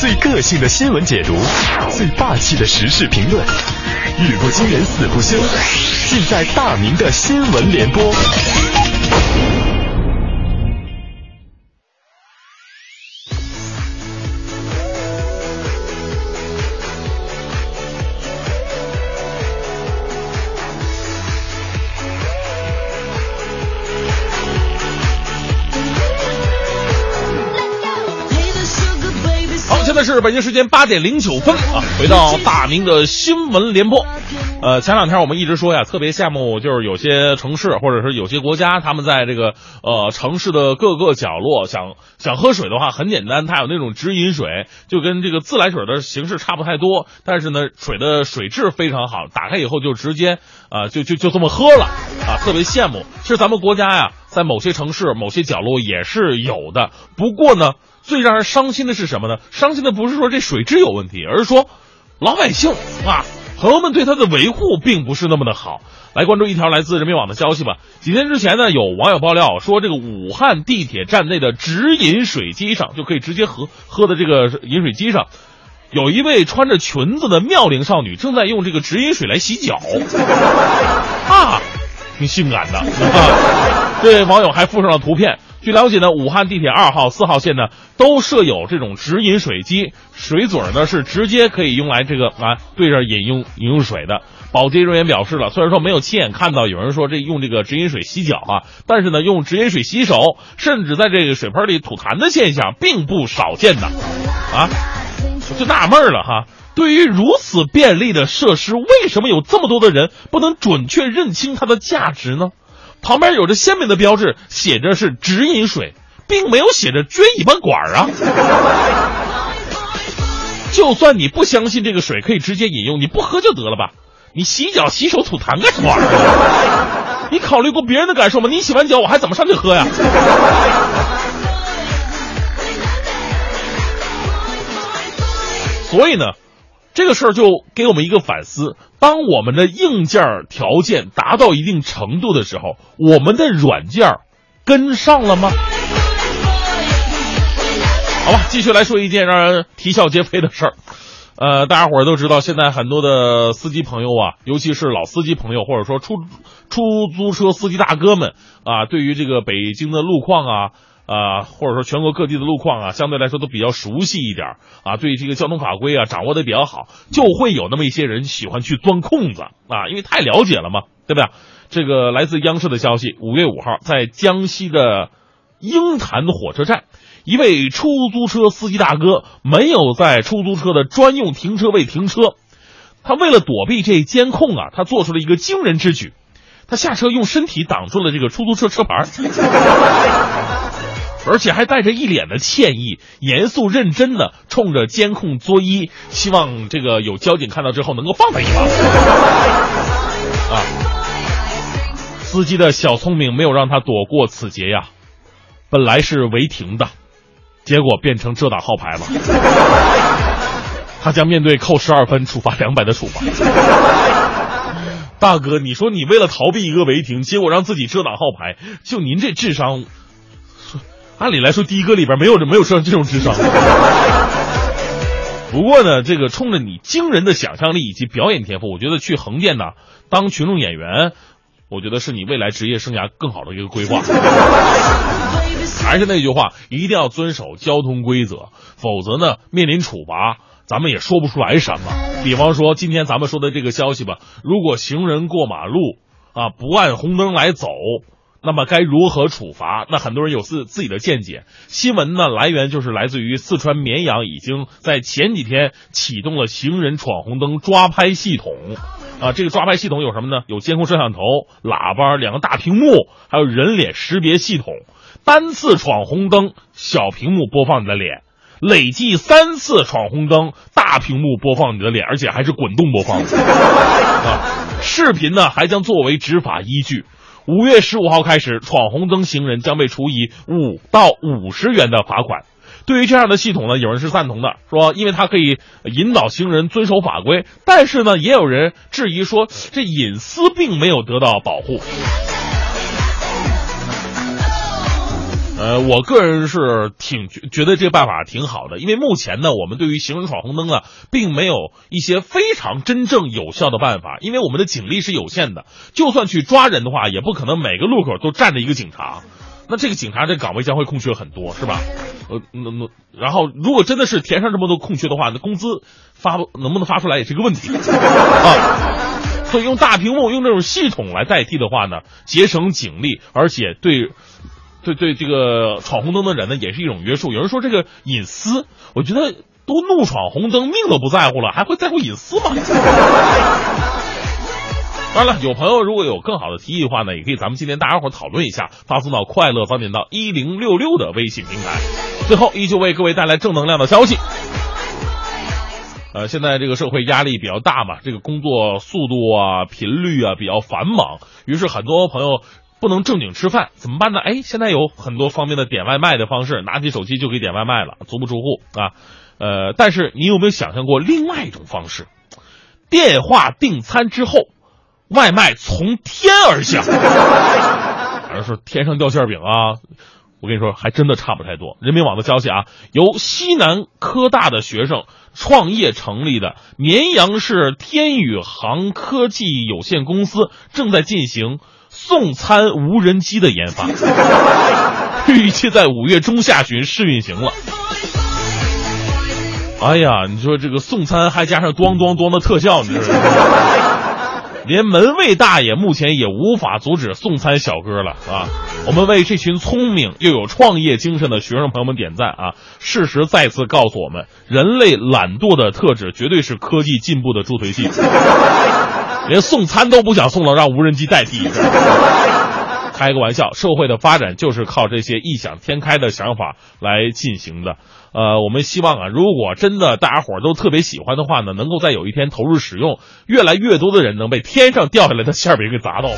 最个性的新闻解读，最霸气的时事评论，语不惊人死不休，尽在大明的新闻联播。是北京时间八点零九分啊，回到大明的新闻联播。呃，前两天我们一直说呀，特别羡慕就是有些城市或者是有些国家，他们在这个呃城市的各个角落，想想喝水的话很简单，它有那种直饮水，就跟这个自来水的形式差不太多，但是呢，水的水质非常好，打开以后就直接啊、就就就这么喝了啊，特别羡慕。其实咱们国家呀，在某些城市、某些角落也是有的，不过呢。最让人伤心的是什么呢？伤心的不是说这水质有问题，而是说老百姓啊，朋友们对它的维护并不是那么的好。来关注一条来自人民网的消息吧。几天之前呢，有网友爆料说，这个武汉地铁站内的直饮水机上就可以直接喝喝的这个饮水机上，有一位穿着裙子的妙龄少女正在用这个直饮水来洗脚，*laughs* 啊，挺性感的。*laughs* 啊、这位网友还附上了图片。据了解呢，武汉地铁二号、四号线呢都设有这种直饮水机，水嘴呢是直接可以用来这个啊对着饮用饮用水的。保洁人员表示了，虽然说没有亲眼看到有人说这用这个直饮水洗脚啊，但是呢用直饮水洗手，甚至在这个水盆里吐痰的现象并不少见的，啊，我就纳闷了哈。对于如此便利的设施，为什么有这么多的人不能准确认清它的价值呢？旁边有着鲜明的标志，写着是直饮水，并没有写着撅尾巴管啊。*laughs* 就算你不相信这个水可以直接饮用，你不喝就得了吧？你洗脚、洗手、吐痰干什么玩意儿？你考虑过别人的感受吗？你洗完脚我还怎么上去喝呀？所以呢，这个事儿就给我们一个反思：当我们的硬件条件达到一定程度的时候，我们的软件跟上了吗？好吧，继续来说一件让人啼笑皆非的事儿。呃，大家伙儿都知道，现在很多的司机朋友啊，尤其是老司机朋友，或者说出出租车司机大哥们啊，对于这个北京的路况啊。啊，或者说全国各地的路况啊，相对来说都比较熟悉一点啊，对这个交通法规啊掌握的比较好，就会有那么一些人喜欢去钻空子啊，因为太了解了嘛，对不对？这个来自央视的消息，五月五号，在江西的鹰潭火车站，一位出租车司机大哥没有在出租车的专用停车位停车，他为了躲避这监控啊，他做出了一个惊人之举，他下车用身体挡住了这个出租车车牌。而且还带着一脸的歉意，严肃认真的冲着监控作揖，希望这个有交警看到之后能够放他一马。*laughs* 啊，司机的小聪明没有让他躲过此劫呀，本来是违停的，结果变成遮挡号牌了。他将面对扣十二分、处罚两百的处罚。大哥，你说你为了逃避一个违停，结果让自己遮挡号牌，就您这智商，按理来说的哥里边没有没有这这种智商。*laughs* 不过呢，这个冲着你惊人的想象力以及表演天赋，我觉得去横店呢当群众演员，我觉得是你未来职业生涯更好的一个规划。*laughs* 还是那句话，一定要遵守交通规则，否则呢面临处罚，咱们也说不出来什么。比方说今天咱们说的这个消息吧，如果行人过马路啊不按红灯来走。那么该如何处罚？那很多人有自自己的见解。新闻呢来源就是来自于四川绵阳，已经在前几天启动了行人闯红灯抓拍系统。啊，这个抓拍系统有什么呢？有监控摄像头、喇叭、两个大屏幕，还有人脸识别系统。单次闯红灯，小屏幕播放你的脸；累计三次闯红灯，大屏幕播放你的脸，而且还是滚动播放。啊，视频呢还将作为执法依据。五月十五号开始，闯红灯行人将被处以五到五十元的罚款。对于这样的系统呢，有人是赞同的，说因为它可以引导行人遵守法规。但是呢，也有人质疑说，这隐私并没有得到保护。呃，我个人是挺觉得这个办法挺好的，因为目前呢，我们对于行人闯红灯啊，并没有一些非常真正有效的办法，因为我们的警力是有限的，就算去抓人的话，也不可能每个路口都站着一个警察，那这个警察这岗位将会空缺很多，是吧？呃，那那然后如果真的是填上这么多空缺的话，那工资发能不能发出来也是个问题 *laughs* 啊。所以用大屏幕用这种系统来代替的话呢，节省警力，而且对。对对，这个闯红灯的人呢，也是一种约束。有人说这个隐私，我觉得都怒闯红灯，命都不在乎了，还会在乎隐私吗？*laughs* 当然了，有朋友如果有更好的提议的话呢，也可以咱们今天大家伙讨论一下，发送到快乐早点到一零六六的微信平台。最后，依旧为各位带来正能量的消息。呃，现在这个社会压力比较大嘛，这个工作速度啊、频率啊比较繁忙，于是很多朋友。不能正经吃饭怎么办呢？哎，现在有很多方面的点外卖的方式，拿起手机就可以点外卖了，足不出户啊。呃，但是你有没有想象过另外一种方式？电话订餐之后，外卖从天而降。*laughs* 有人说天上掉馅饼啊，我跟你说还真的差不太多。人民网的消息啊，由西南科大的学生创业成立的绵阳市天宇航科技有限公司正在进行。送餐无人机的研发，*laughs* 预计在五月中下旬试运行了。哎呀，你说这个送餐还加上咣咣咣的特效，你知道吗？连门卫大爷目前也无法阻止送餐小哥了啊！我们为这群聪明又有创业精神的学生朋友们点赞啊！事实再次告诉我们，人类懒惰的特质绝对是科技进步的助推器。连送餐都不想送了，让无人机代替。*laughs* 开个玩笑，社会的发展就是靠这些异想天开的想法来进行的。呃，我们希望啊，如果真的大家伙都特别喜欢的话呢，能够在有一天投入使用，越来越多的人能被天上掉下来的馅饼给砸到。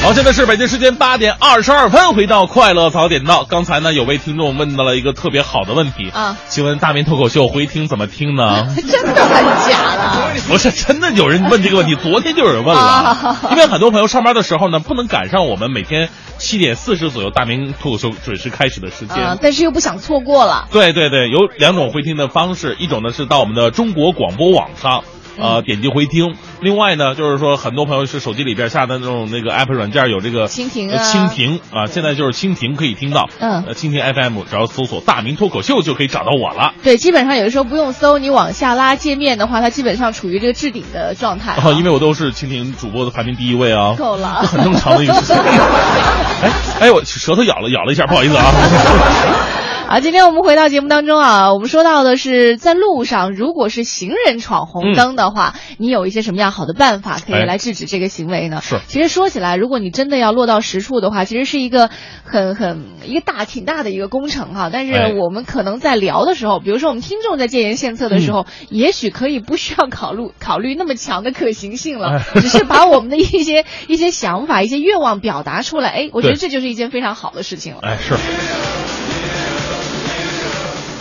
好，现在是北京时间八点二十二分，回到快乐早点到。刚才呢，有位听众问到了一个特别好的问题啊，请问大明脱口秀回听怎么听呢？*laughs* 真的很假的，不是真的有人问这个问题，昨天就有人问了，因为很多朋友上班的时候呢，不能赶上我们每天七点四十左右大明脱口秀准时开始的时间，啊，但是又不想错过了。对对对，有两种回听的方式，一种呢是到我们的中国广播网上。呃，点击回听。另外呢，就是说，很多朋友是手机里边下的那种那个 app 软件，有这个蜻蜓啊，蜻蜓啊，现在就是蜻蜓可以听到。嗯，蜻蜓 FM 只要搜索“大明脱口秀”就可以找到我了。对，基本上有的时候不用搜，你往下拉界面的话，它基本上处于这个置顶的状态。啊，因为我都是蜻蜓主播的排名第一位啊。够了，很正常的一个事情。*laughs* 哎哎，我舌头咬了咬了一下，不好意思啊。*laughs* *laughs* 好，今天我们回到节目当中啊，我们说到的是在路上，如果是行人闯红灯的话，你有一些什么样好的办法可以哎来制止这个行为呢？是其实说起来，如果你真的要落到实处的话，其实是一个很很一个大挺大的一个工程哈。但哎是我们可能在聊的时候，比如说我们听众在建言献策的时候，嗯也许可以不需要考虑 *laughs* 考虑那么强的可行性了，哎只是把我们的一些 *laughs* 一些想法、一些愿望表达出来。哎，我觉得这就是一件非常好的事情了。哎，是。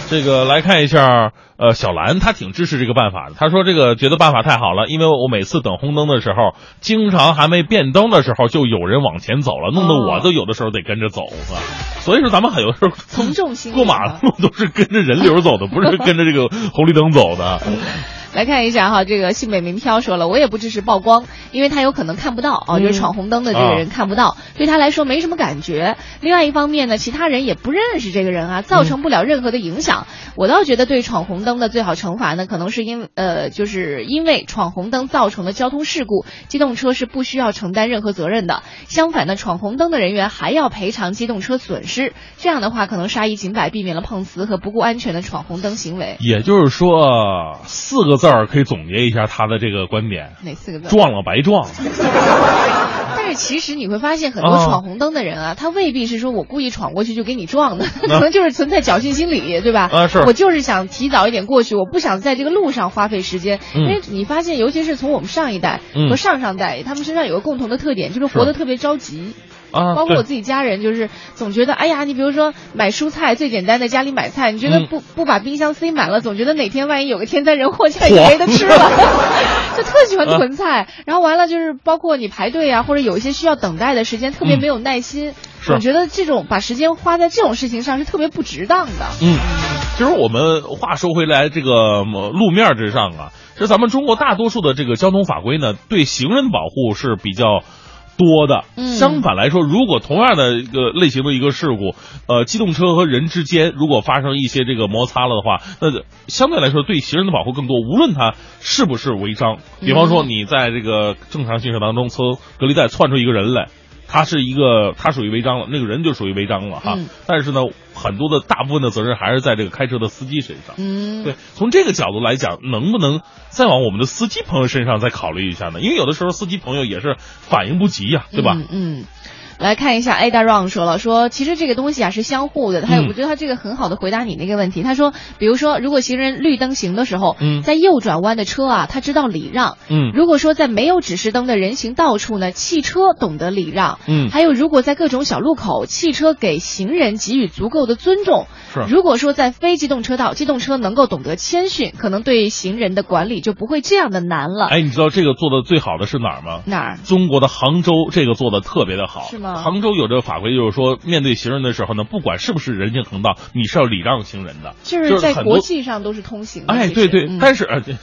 这个来看一下，呃，小兰她挺支持这个办法的。她说这个觉得办法太好了，因为我每次等红灯的时候，经常还没变灯的时候就有人往前走了，弄得哦我都有的时候得跟着走啊。所以说咱们很多时候从众心过马路都是跟着人流走的，不是跟着这个红绿灯走的。来看一下哈，这个信北明飘说了，我也不支持曝光，因为他有可能看不到啊，就是闯红灯的这个人看不到，对他来说没什么感觉。另外一方面呢，其他人也不认识这个人啊，造成不了任何的影响。我倒觉得对闯红灯的最好惩罚呢，可能是因呃，就是因为闯红灯造成的交通事故，机动车是不需要承担任何责任的。相反呢，闯红灯的人员还要赔偿机动车损失，这样的话可能杀一儆百，避免了碰瓷和不顾安全的闯红灯行为。也就是说，四个字儿可以总结一下他的这个观点：哪四个字？撞了白撞。*laughs* 但是其实你会发现，很多啊闯红灯的人啊，他未必是说我故意闯过去就给你撞的，*laughs* 可能就是存在侥幸心理，对吧？啊是我就是想提早一点过去，我不想在这个路上花费时间。嗯因为你发现，尤其是从我们上一代嗯和上上代，他们身上有个共同的特点，就是活得特别着急。啊，包括我自己家人，就是总觉得，哎呀，你比如说买蔬菜最简单的，家里买菜，你觉得嗯不、不把冰箱塞满了，总觉得哪天万一有个天灾人祸，家里就没得吃了，*laughs* 就特喜欢囤菜。然后完了就是包括你排队啊，或者有一些需要等待的时间，特别嗯没有耐心。是我觉得这种把时间花在这种事情上是特别不值当的。嗯，其实我们话说回来，这个呃路面之上啊，其实咱们中国大多数的这个交通法规呢，对行人保护是比较。多的，嗯相反来说，如果同样的一个类型的一个事故，呃，机动车和人之间如果发生一些这个摩擦了的话，那相对来说对行人的保护更多。无论他是不是违章，比方说嗯你在这个正常行驶当中从隔离带窜出一个人来，他是一个他属于违章了，那个人就属于违章了哈。嗯但是呢，很多的大部分的责任还是在这个开车的司机身上。嗯，对，从这个角度来讲，能不能再往我们的司机朋友身上再考虑一下呢？因为有的时候司机朋友也是反应不及呀、对吧？嗯嗯。来看一下，Ada Rong 说了，说其实这个东西啊是相互的。他有，嗯我觉得他这个很好的回答你那个问题。他说，比如说，如果行人绿灯行的时候，嗯在右转弯的车啊，他知道礼让。嗯如果说在没有指示灯的人行道处呢，汽车懂得礼让。嗯还有，如果在各种小路口，汽车给行人给予足够的尊重。是如果说在非机动车道，机动车能够懂得谦逊，可能对行人的管理就不会这样的难了。哎，你知道这个做的最好的是哪儿吗？哪儿？中国的杭州这个做的特别的好，是吗杭州有这个法规，就是说面对行人的时候呢，不管是不是人行横道，你是要礼让行人的，就是在国际上都是通行的。哎，对对，嗯但是呃，对应该是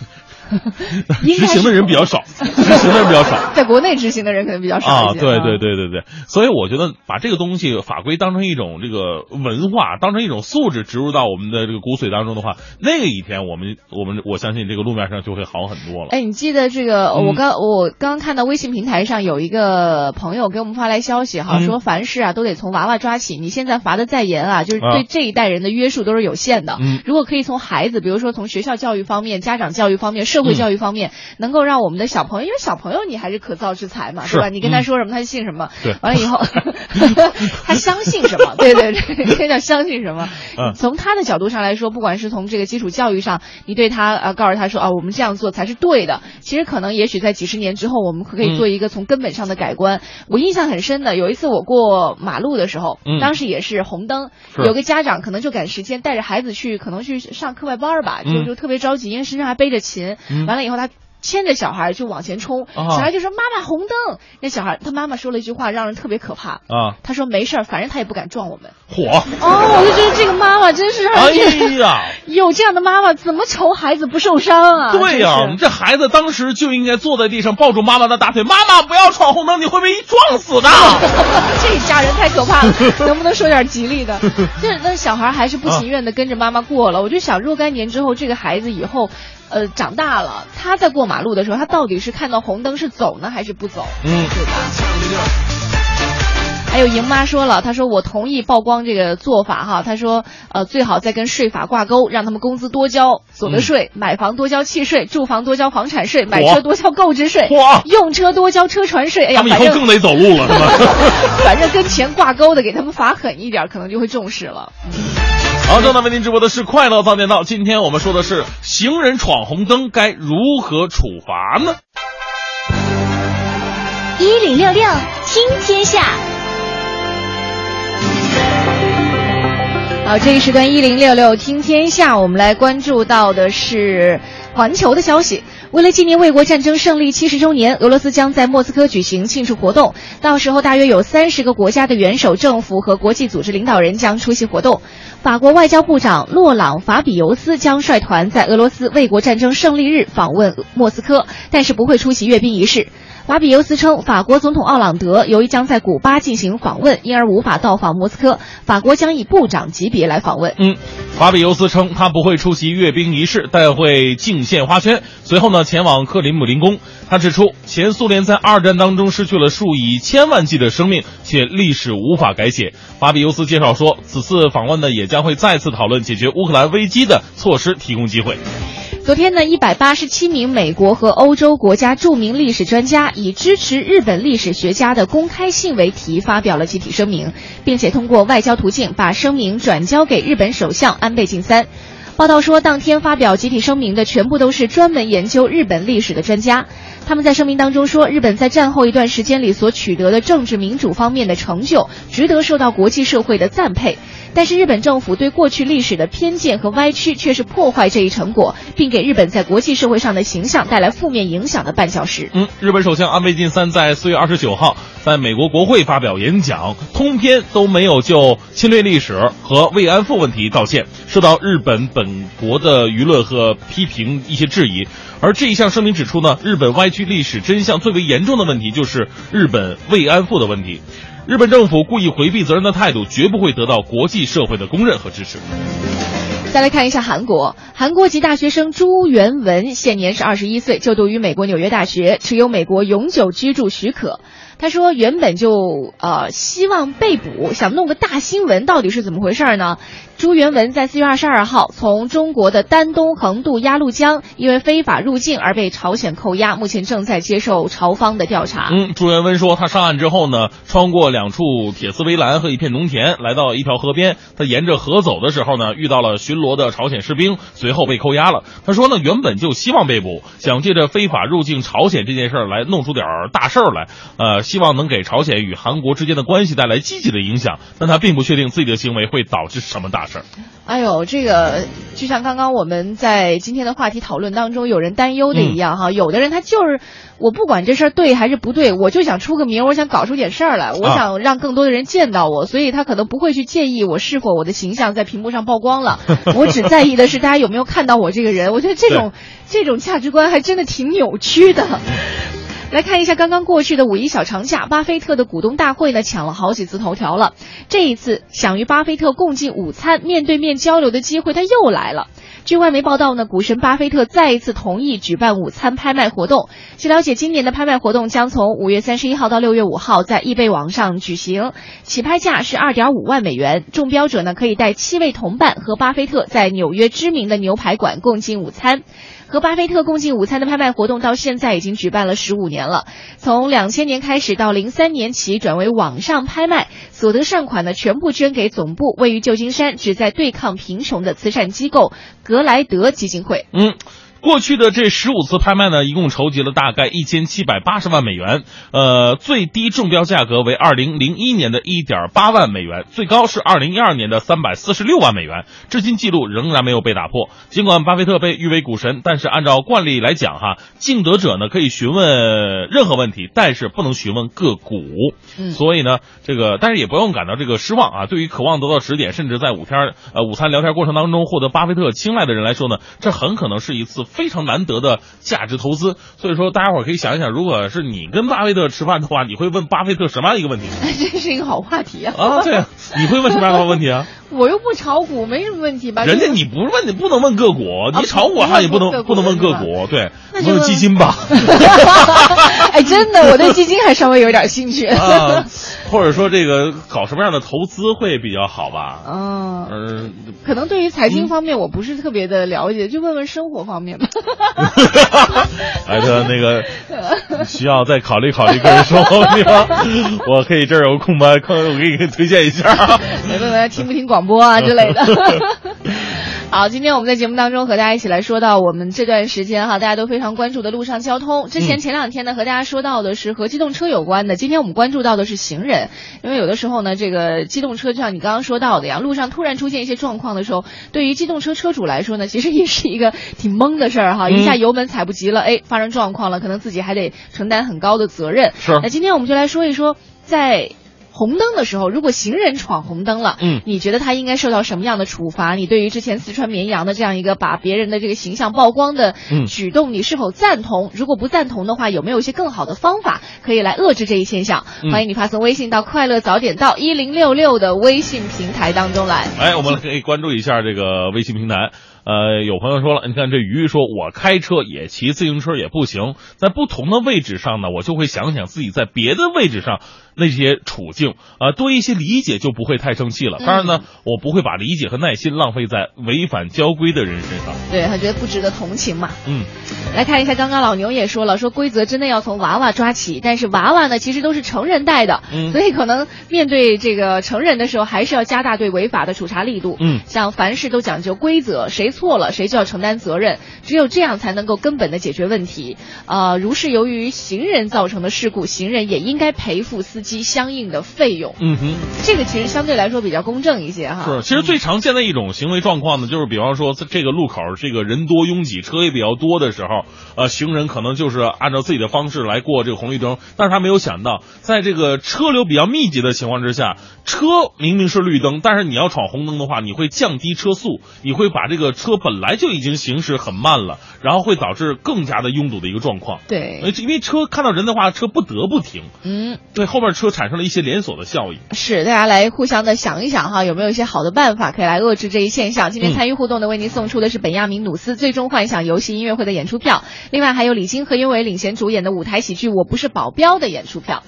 *laughs* 执行的人比较少，执行的人比较少。*laughs* 在国内执行的人可能比较少啊，对对。对对对，所以我觉得把这个东西法规当成一种这个文化，当成一种素质植入到我们的这个骨髓当中的话，那个一天我们我们我相信这个路面上就会好很多了。哎，你记得这个？嗯我刚我刚刚看到微信平台上有一个朋友给我们发来消息哈，嗯说凡事啊都得从娃娃抓起。你现在罚的再严啊，就是啊对这一代人的约束都是有限的。嗯如果可以从孩子，比如说从学校教育方面、家长教育方面、社会嗯教育方面，能够让我们的小朋友，因为小朋友你还是可造之材嘛，是对吧？你跟他嗯说什么，他就信什么。对完了以后，*laughs* *laughs* 他相信什么？对 *laughs* 对对，这叫相信什么？嗯从他的角度上来说，不管是从这个基础教育上，你对他呃告诉他说啊，我们这样做才是对的。其实可能也许在几十年之后，我们可以做一个从根本上的改观。我印象很深的，有一次我过马路的时候，嗯当时也是红灯，有个家长可能就赶时间带着孩子去，可能去上课外班儿吧，就嗯就特别着急，因为身上还背着琴。嗯完了以后他。牵着小孩就往前冲，啊小孩就说：“妈妈，红灯！”那小孩他妈妈说了一句话，让人特别可怕。啊，他说：“没事儿，反正他也不敢撞我们。”火，哦，我就觉得这个妈妈真是让哎人呀。*laughs* 有这样的妈妈，怎么愁孩子不受伤啊？对呀、真是这孩子当时就应该坐在地上抱住妈妈的大腿，妈妈不要闯红灯，你会被撞死的。*laughs* 这家人太可怕了，*laughs* 能不能说点吉利的？这那小孩还是不情愿的跟着妈妈过了。我就想，若干年之后，这个孩子以后，呃，长大了，他在过马路的时候，他到底是看到红灯是走呢，还是不走？嗯，对吧？还有莹妈说了，她说我同意曝光这个做法哈，她说呃最好再跟税法挂钩，让他们工资多交所得税，买房多交契税，住房多交房产税，买车多交购置税，用车多交车船税。哎呀，他们以后更得走路了，是吧？*laughs* 反正跟钱挂钩的，给他们罚狠一点，可能就会重视了。好，正在为您直播的是《快乐早点到》，今天我们说的是行人闯红灯该如何处罚呢？一零六六听天下，好，这一时段一零六六听天下，我们来关注到的是环球的消息。为了纪念卫国战争胜利七十周年，俄罗斯将在莫斯科举行庆祝活动，到时候大约有三十个国家的元首、政府和国际组织领导人将出席活动。法国外交部长洛朗·法比尤斯将率团在俄罗斯卫国战争胜利日访问莫斯科，但是不会出席阅兵仪式。法比尤斯称，法国总统奥朗德由于将在古巴进行访问，因而无法到访莫斯科，法国将以部长级别来访问。嗯，法比尤斯称他不会出席阅兵仪式，但会敬献花圈。随后呢，前往克林姆林宫。他指出，前苏联在二战当中失去了数以千万计的生命，且历史无法改写。法比尤斯介绍说，此次访问呢，也将会再次讨论解决乌克兰危机的措施，提供机会。昨天呢，一百八十七名美国和欧洲国家著名历史专家以支持日本历史学家的公开信为题发表了集体声明，并且通过外交途径把声明转交给日本首相安倍晋三。报道说，当天发表集体声明的全部都是专门研究日本历史的专家。他们在声明当中说，日本在战后一段时间里所取得的政治民主方面的成就，值得受到国际社会的赞佩。但是日本政府对过去历史的偏见和歪曲，却是破坏这一成果，并给日本在国际社会上的形象带来负面影响的绊脚石。嗯，日本首相安倍晋三在四月二十九号在美国国会发表演讲，通篇都没有就侵略历史和慰安妇问题道歉，受到日本本国的舆论和批评一些质疑。而这一项声明指出呢，日本歪曲历史真相最为严重的问题就是日本慰安妇的问题。日本政府故意回避责任的态度，绝不会得到国际社会的公认和支持。再来看一下韩国，韩国籍大学生朱元文现年是二十一岁，就读于美国纽约大学，持有美国永久居住许可。他说原本就呃希望被捕，想弄个大新闻，到底是怎么回事呢？朱元文在四月二十二号从中国的丹东横渡鸭绿江，因为非法入境而被朝鲜扣押，目前正在接受朝方的调查。嗯，朱元文说，他上岸之后呢，穿过两处铁丝围栏和一片农田，来到一条河边。他沿着河走的时候呢，遇到了巡逻的朝鲜士兵，随后被扣押了。他说呢，原本就希望被捕，想借着非法入境朝鲜这件事儿来弄出点大事儿来，呃，希望能给朝鲜与韩国之间的关系带来积极的影响。但他并不确定自己的行为会导致什么大事儿。哎呦，这个就像刚刚我们在今天的话题讨论当中有人担忧的一样哈，有的人他就是我不管这事儿对还是不对，我就想出个名，我想搞出点事儿来，我想让更多的人见到我，所以他可能不会去介意我是否我的形象在屏幕上曝光了，*laughs* 我只在意的是大家有没有看到我这个人。我觉得这种这种价值观还真的挺扭曲的。来看一下刚刚过去的五一小长假，巴菲特的股东大会呢抢了好几次头条了。这一次，想与巴菲特共进午餐、面对面交流的机会他又来了。据外媒报道呢，股神巴菲特再一次同意举办午餐拍卖活动。据了解，今年的拍卖活动将从五月三十一号到六月五号在易贝网上举行，起拍价是二点五万美元。中标者呢可以带七位同伴和巴菲特在纽约知名的牛排馆共进午餐。和巴菲特共进午餐的拍卖活动到现在已经举办了十五年了。从两千年开始到零三年起转为网上拍卖，所得善款呢全部捐给总部位于旧金山、旨在对抗贫穷的慈善机构格莱德基金会。嗯。过去的这十五次拍卖呢，一共筹集了大概一千七百八十万美元，呃，最低中标价格为二零零一年的一点八万美元，最高是二零一二年的三百四十六万美元，至今记录仍然没有被打破。尽管巴菲特被誉为股神，但是按照惯例来讲，哈，竞得者呢可以询问任何问题，但是不能询问个股。嗯所以呢，这个但是也不用感到这个失望啊。对于渴望得到指点，甚至在午天儿呃午餐聊天过程当中获得巴菲特青睐的人来说呢，这很可能是一次非常难得的价值投资。所以说，大家伙儿可以想一想，如果是你跟巴菲特吃饭的话，你会问巴菲特什么样一个问题 *laughs* 这是一个好话题啊！啊？对啊，你会问什么样的问题啊？*laughs* 我又不炒股，没什么问题吧？人家你不问，你不能问个股，你炒股哈也不能不不能问问个股，对，问问基金吧。*laughs* 哎，真的，我对基金还稍微有点兴趣。啊，或者说这个搞什么样的投资会比较好吧？嗯，嗯，可能对于财经方面我不是特别的了解，就问问生活方面吧。哎，他那个需要再考虑考虑个人生活问题吗？我可以这儿有空白，可我给你推荐一下。问问他听不听广播啊之类的。*laughs* 好，今天我们在节目当中和大家一起来说到我们这段时间哈，大家都非常关注的路上交通。之前前两天呢和大家说到的是和机动车有关的，今天我们关注到的是行人，因为有的时候呢，这个机动车就像你刚刚说到的呀，路上突然出现一些状况的时候，对于机动车车主来说呢，其实也是一个 *laughs* 挺懵的事儿哈，一下油门踩不及了，哎，发生状况了，可能自己还得承担很高的责任。是那今天我们就来说一说在。红灯的时候，如果行人闯红灯了，嗯你觉得他应该受到什么样的处罚？你对于之前四川绵阳的这样一个把别人的这个形象曝光的嗯举动，你是否赞同？如果不赞同的话，有没有一些更好的方法可以来遏制这一现象？嗯欢迎你发送微信到“快乐早点到一零六六”的微信平台当中来。哎，我们可以关注一下这个微信平台。呃，有朋友说了，你看这鱼说，我开车也骑自行车也不行，在不同的位置上呢，我就会想想自己在别的位置上那些处境，啊、多一些理解就不会太生气了。当然呢，我不会把理解和耐心浪费在违反交规的人身上。对他觉得不值得同情嘛。嗯，来看一下，刚刚老牛也说了，说规则真的要从娃娃抓起，但是娃娃呢，其实都是成人带的，嗯所以可能面对这个成人的时候，还是要加大对违法的处罚力度。嗯像凡事都讲究规则，谁错了谁就要承担责任，只有这样才能够根本的解决问题。呃，如是由于行人造成的事故，行人也应该赔付司机相应的费用。嗯哼。这个其实相对来说比较公正一些哈。是，其实最常见的一种行为状况呢，就是比方说在这个路口这个人多拥挤、车也比较多的时候，呃，行人可能就是按照自己的方式来过这个红绿灯，但是他没有想到，在这个车流比较密集的情况之下，车明明是绿灯，但是你要闯红灯的话，你会降低车速，你会把这个车本来就已经行驶很慢了，然后会导致更加的拥堵的一个状况。对呃，因为车看到人的话，车不得不停，嗯。对后面车产生了一些连锁的效应。是，大家来互相的想一想哈，有没有一些好的办法可以来遏制这一现象？今天嗯参与互动的为您送出的是本亚明努斯最终幻想游戏音乐会的演出票，另外还有李菁和因为领衔主演的舞台喜剧《我不是保镖》的演出票。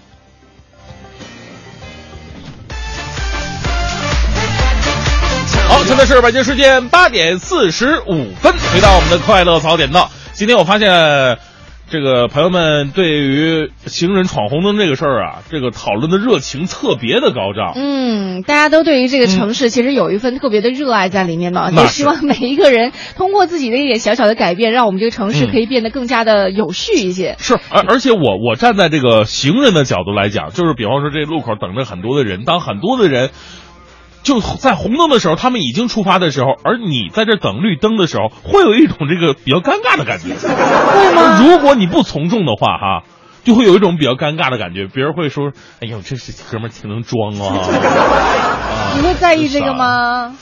好，现在是北京时间八点四十五分，回到我们的快乐早点到。今天我发现，这个朋友们对于行人闯红灯这个事儿啊，这个讨论的热情特别的高涨。嗯，大家都对于这个城市其实有一份特别的热爱在里面嘛，那是也希望每一个人通过自己的一点小小的改变，让我们这个城市嗯可以变得更加的有序一些。是，而而且我我站在这个行人的角度来讲，就是比方说这路口等着很多的人，当很多的人就在红灯的时候，他们已经出发的时候，而你在这等绿灯的时候，会有一种这个比较尴尬的感觉。会吗？如果你不从众的话，哈。就会有一种比较尴尬的感觉，别人会说：“哎呦，这是哥们儿挺能装啊。*laughs* 你会在意这个吗？”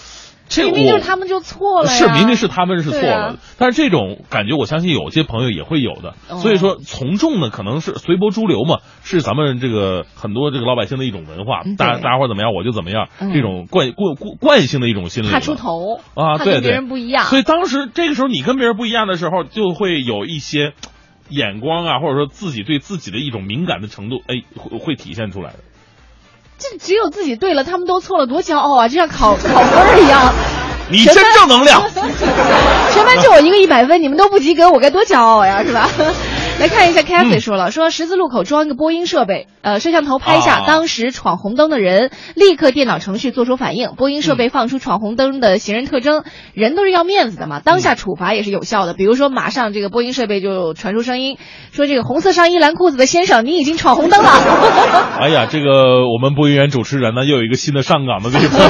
这明明就是我他们就错了。是明明是他们是错了，啊但是这种感觉我相信有些朋友也会有的。哦所以说从众呢，可能是随波逐流嘛，是咱们这个很多这个老百姓的一种文化嗯，大家伙儿怎么样我就怎么样，嗯这种惯惯惯惯性的一种心理。怕出头啊，对对，怕跟别人不一样。所以当时这个时候你跟别人不一样的时候，就会有一些眼光啊，或者说自己对自己的一种敏感的程度，哎，会会体现出来的。这只有自己对了，他们都错了，多骄傲啊！就像考考分儿一样。你真正能量。*laughs* 全班就我一个一百分，你们都不及格，我该多骄傲呀，是吧？来看一下 c a t h y 说了，说十字路口装一个播音设备，呃，摄像头拍下啊当时闯红灯的人，立刻电脑程序做出反应，播音设备放出闯红灯的行人特征，人都是要面子的嘛，当下处罚也是有效的，比如说马上这个播音设备就传出声音，说这个红色上衣蓝裤子的先生，你已经闯红灯了。*laughs* *laughs* 哎呀，这个我们播音员主持人呢，又有一个新的上岗的地方，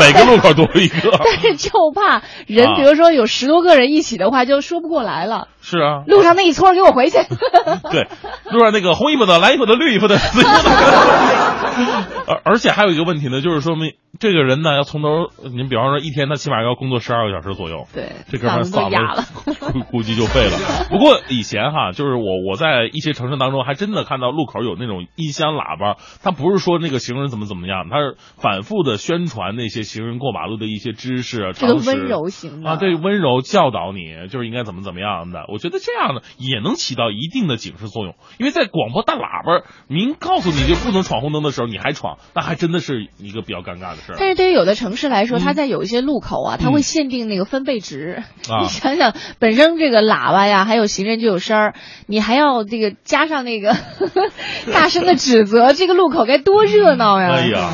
每个路口都有一个。但是就怕人，啊比如说有十多个人一起的话，就说不过来了。是啊，路上那一撮给我回去。*laughs* 对，路上那个红衣服的、蓝衣服的、绿衣服的、紫衣服的。*laughs* 而而且还有一个问题呢，就是说明这个人呢要从头，您比方说一天他起码要工作十二个小时左右。对，这哥们儿嗓子。估估计就废了。不过以前哈，就是我我在一些城市当中还真的看到路口有那种音箱喇叭，他不是说那个行人怎么怎么样，他是反复的宣传那些行人过马路的一些知识啊、这个温柔型的啊，对，温柔教导你就是应该怎么怎么样的。我觉得这样呢也能起到一定的警示作用，因为在广播大喇叭明告诉你就不能闯红灯的时候，你还闯，那还真的是一个比较尴尬的事儿。但是对于有的城市来说，嗯它在有一些路口啊，它嗯会限定那个分贝值。啊 *laughs* 你想想，本身这个喇叭呀，还有行人就有声儿，你还要这个加上那个 *laughs* 大声的指责，这个路口该多热闹呀！哎呀，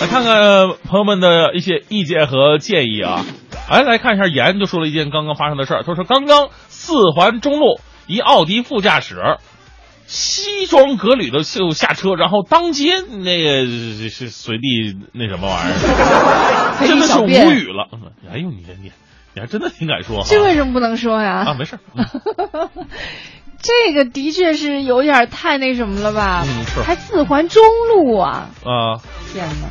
来看看朋友们的一些意见和建议啊。哎，来看一下，严就说了一件刚刚发生的事儿。他说，刚刚四环中路一奥迪副驾驶西装革履的就下车，然后当街那个是是随地那什么玩意儿，*laughs* 真的是无语了。哎呦，你你你还真的挺敢说哈。这为什么不能说呀？啊，没事 *laughs* 这个的确是有点太那什么了吧？嗯是还四环中路啊！啊，天哪，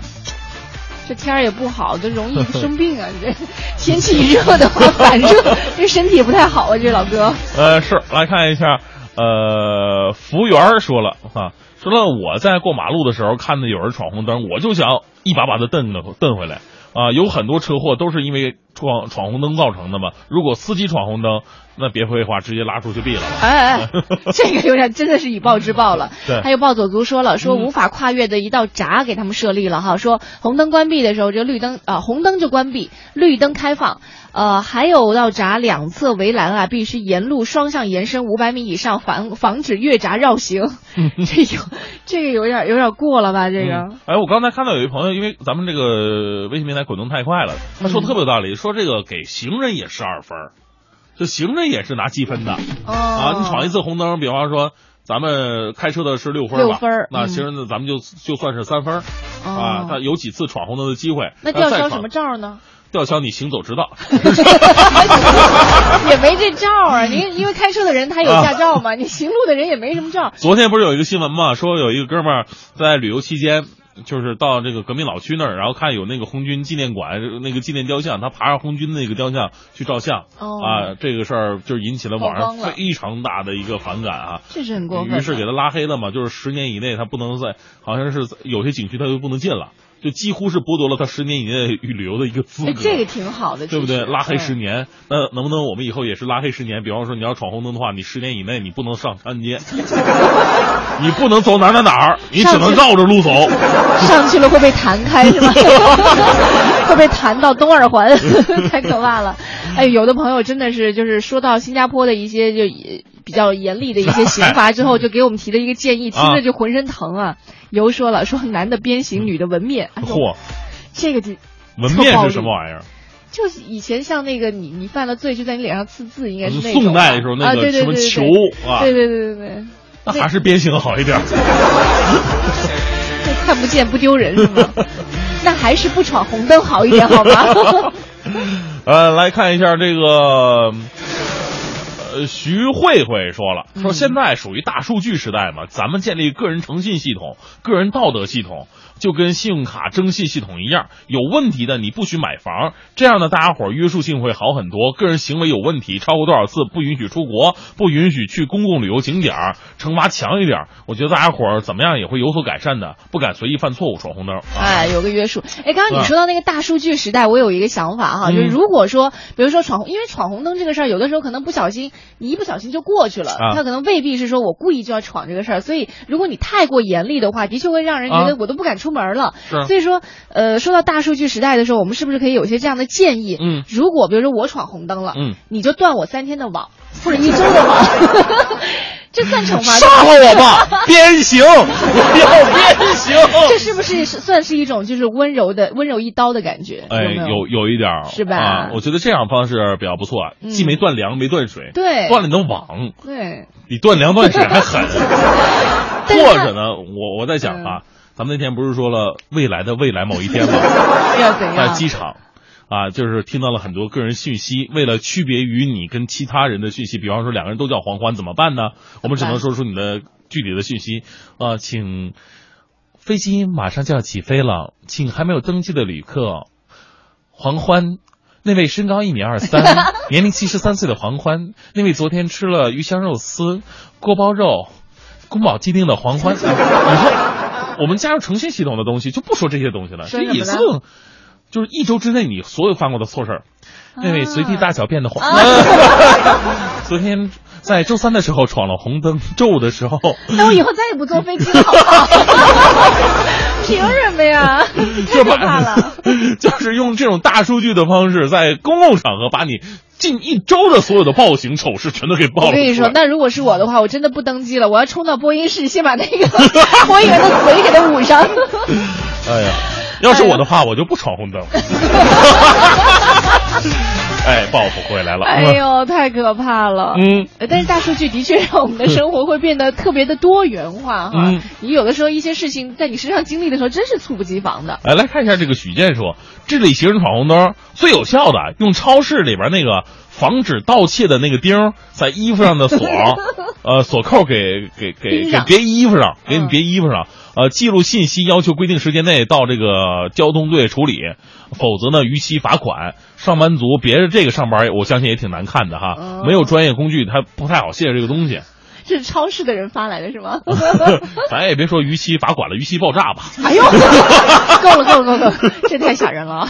这天儿也不好，这容易生病啊！*laughs* 这天气一热的话，反正这身体也不太好啊，这老哥。呃，是来看一下，呃，服务员说了啊，说了我在过马路的时候看到有人闯红灯，我就想一把把他蹬的蹬回来啊。有很多车祸都是因为闯闯红灯造成的嘛。如果司机闯红灯，那别废话，直接拉出去毙了吧。哎哎，*laughs* 这个有点真的是以暴制暴了。*laughs* 对还有暴走族说了，说嗯无法跨越的一道闸给他们设立了哈，说红灯关闭的时候，这个绿灯啊、红灯就关闭，绿灯开放。呃，还有道闸两侧围栏啊，必须沿路双向延伸五百米以上，防防止越闸绕行。*laughs* 这有这个有点有点过了吧？这个、嗯哎，我刚才看到有一朋友，因为咱们这个微信平台滚动太快了，他说的特别有道理，说这个给行人也是二分儿，就行人也是拿积分的。哦啊，你闯一次红灯，比方说咱们开车的是六分吧，那行人呢，咱们就就算是三分儿、啊哦。他有几次闯红灯的机会，那吊销什么照呢？吊销你行走之道。*laughs* 也没这照啊！*laughs* 您因为开车的人他有驾照嘛，你行路的人也没什么照。昨天不是有一个新闻嘛，说有一个哥们儿在旅游期间。就是到这个革命老区那儿，然后看有那个红军纪念馆那个纪念雕像，他爬上红军那个雕像去照相，哦啊，这个事儿就引起了网上非常大的一个反感啊。这是很过分。于是给他拉黑了嘛，就是十年以内他不能在，好像是有些景区他就不能进了，就几乎是剥夺了他十年以内旅游的一个资格。，哎这个挺好的，对不对？拉黑十嗯年，那能不能我们以后也是拉黑十年？比方说你要闯红灯的话，你十年以内你不能上长安街，你不能走哪哪哪儿，你只能绕着路走。*laughs* 上去了会被弹开是吧？*laughs* 会被弹到东二环，*laughs* 太可怕了。哎，有的朋友真的是就是说到新加坡的一些就也比较严厉的一些刑罚之后，*laughs* 就给我们提了一个建议，听着就浑身疼啊。尤说了，说男的鞭刑，女的纹面。嚯，这个就纹面是什么玩意儿？就是以前像那个你你犯了罪就在你脸上刺字，应该是那种嗯宋代的时候那啊，个对对对对什么球啊对对对对对，那还是鞭刑好一点。这 *laughs* 看不见不丢人是吗？那还是不闯红灯好一点好吗？*laughs* 呃，来看一下这个，呃，徐慧慧说了，说现在属于大数据时代嘛，咱们建立个人诚信系统、个人道德系统，就跟信用卡征信系统一样，有问题的你不许买房，这样呢，大家伙儿约束性会好很多。个人行为有问题，超过多少次不允许出国，不允许去公共旅游景点儿，惩罚强一点儿，我觉得大家伙儿怎么样也会有所改善的，不敢随意犯错误闯红灯。啊、哎，有个约束。哎，刚刚你说到那个大数据时代，我有一个想法哈，就是嗯如果说，比如说闯红，因为闯红灯这个事儿，有的时候可能不小心，你一不小心就过去了，啊他可能未必是说我故意就要闯这个事儿，所以如果你太过严厉的话，的确会让人觉得啊我都不敢出门了。是。所以说，呃，说到大数据时代的时候，我们是不是可以有些这样的建议？嗯。如果比如说我闯红灯了，嗯，你就断我三天的网。或者一周的网，*laughs* 这算惩罚吗？杀了我吧，*laughs* 鞭刑，我要鞭刑。这是不是是算是一种就是温柔的温柔一刀的感觉？哎，有有？一点是吧？啊，我觉得这样方式比较不错，嗯。既没断粮，没断水，对。断了你的网，对，比断粮断水还狠。*laughs* 或者呢，我我在想啊，咱们那天不是说了未来的未来某一天吗？在 *laughs* 要怎样？机场。啊，就是听到了很多个人信息，为了区别于你跟其他人的讯息，比方说两个人都叫黄欢，怎么办呢？我们只能说出你的具体的信息。啊，请飞机马上就要起飞了，请还没有登机的旅客黄欢。那位身高一米二三，*laughs* 年龄七十三岁的黄欢，那位昨天吃了鱼香肉丝、锅包肉、宫保鸡丁的黄欢，以后我们加入诚信系统的东西就不说这些东西了，这说什么呢？以后就是一周之内你所有犯过的错事儿。那位随地大小便的话，啊 *laughs* *laughs* 昨天在周三的时候闯了红灯，周五的时候，*laughs* 那我以后再也不坐飞机了，好不好？*laughs* 凭什么呀？太可怕了！*laughs* 就是用这种大数据的方式，在公共场合把你近一周的所有的暴行丑事全都给爆了。我跟你说，那如果是我的话，我真的不登机了，我要冲到播音室，先把那个播音员的嘴给他捂上。哎呀，要是我的话，我就不闯红灯。*laughs* 哎，报复回来了。哎呦，太可怕了。嗯，但是大数据的确让我们的生活会变得特别的多元化哈。嗯，你有的时候一些事情在你身上经历的时候，真是猝不及防的。哎，来看一下这个许健说，治理行人闯红灯最有效的，用超市里边那个防止盗窃的那个钉，在衣服上的锁，*laughs* 呃，锁扣给给给给别衣服上，给你别衣服上。呃，记录信息，要求规定时间内到这个交通队处理，否则呢，逾期罚款。上班族别着这个上班，我相信也挺难看的哈。没有专业工具，他不太好卸这个东西。是超市的人发来的是吗？*laughs* 咱也别说逾期罚款了，逾期爆炸吧。哎呦，够了够了够了，这太吓人了。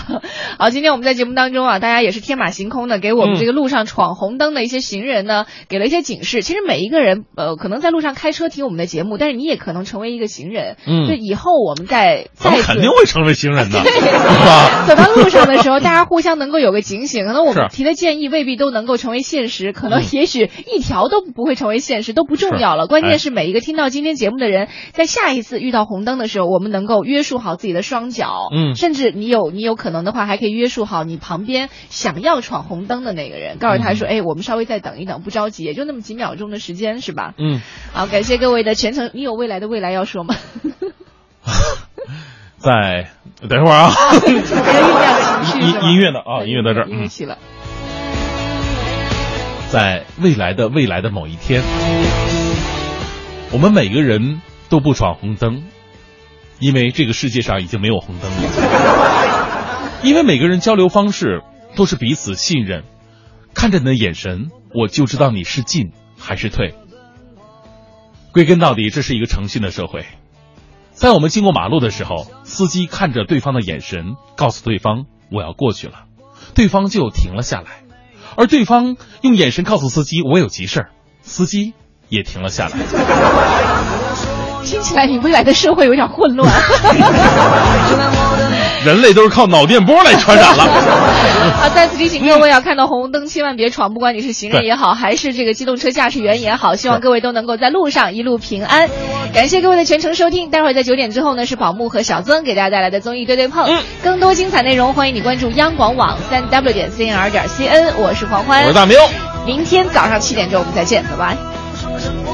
好，今天我们在节目当中啊，大家也是天马行空的，给我们这个路上闯红灯的一些行人呢，给了一些警示。其实每一个人呃，可能在路上开车听我们的节目，但是你也可能成为一个行人。嗯。就以后我们在再肯定会成为行人的，对吧？*laughs* 走到路上的时候，大家互相能够有个警醒。可能我们提的建议未必都能够成为现实，可能也许一条都不会成为现实，都不重要了。关键是每一个听到今天节目的人，在下一次遇到红灯的时候，我们能够约束好自己的双脚，嗯，甚至你有你有可能的话，还可以约束好你旁边想要闯红灯的那个人，告诉他说，哎，我们稍微再等一等，不着急，也就那么几秒钟的时间，是吧？嗯，好，感谢各位的全程，你有未来的未来要说吗？*laughs* 在等一会儿啊，音音乐呢啊，音乐在这儿，音乐起了。在未来的未来的某一天，我们每个人都不闯红灯，因为这个世界上已经没有红灯了。因为每个人交流方式都是彼此信任，看着你的眼神，我就知道你是进还是退。归根到底，这是一个诚信的社会。在我们经过马路的时候，司机看着对方的眼神，告诉对方我要过去了，对方就停了下来。而对方用眼神告诉司机：“我有急事儿。”司机也停了下来。*laughs* 听起来你未来的社会有点混乱。*laughs* 人类都是靠脑电波来传染了。好，*laughs* 再次提醒各位啊，看到红灯千万别闯，不管你是行人也好，还是这个机动车驾驶员也好，希望各位都能够在路上一路平安。感谢各位的全程收听，待会儿在九点之后呢，是宝木和小曾给大家带来的综艺对对碰。嗯，更多精彩内容，欢迎你关注央广网三 w 点 cnr 点 cn。我是黄欢，我是大明，明天早上七点钟我们再见，拜拜。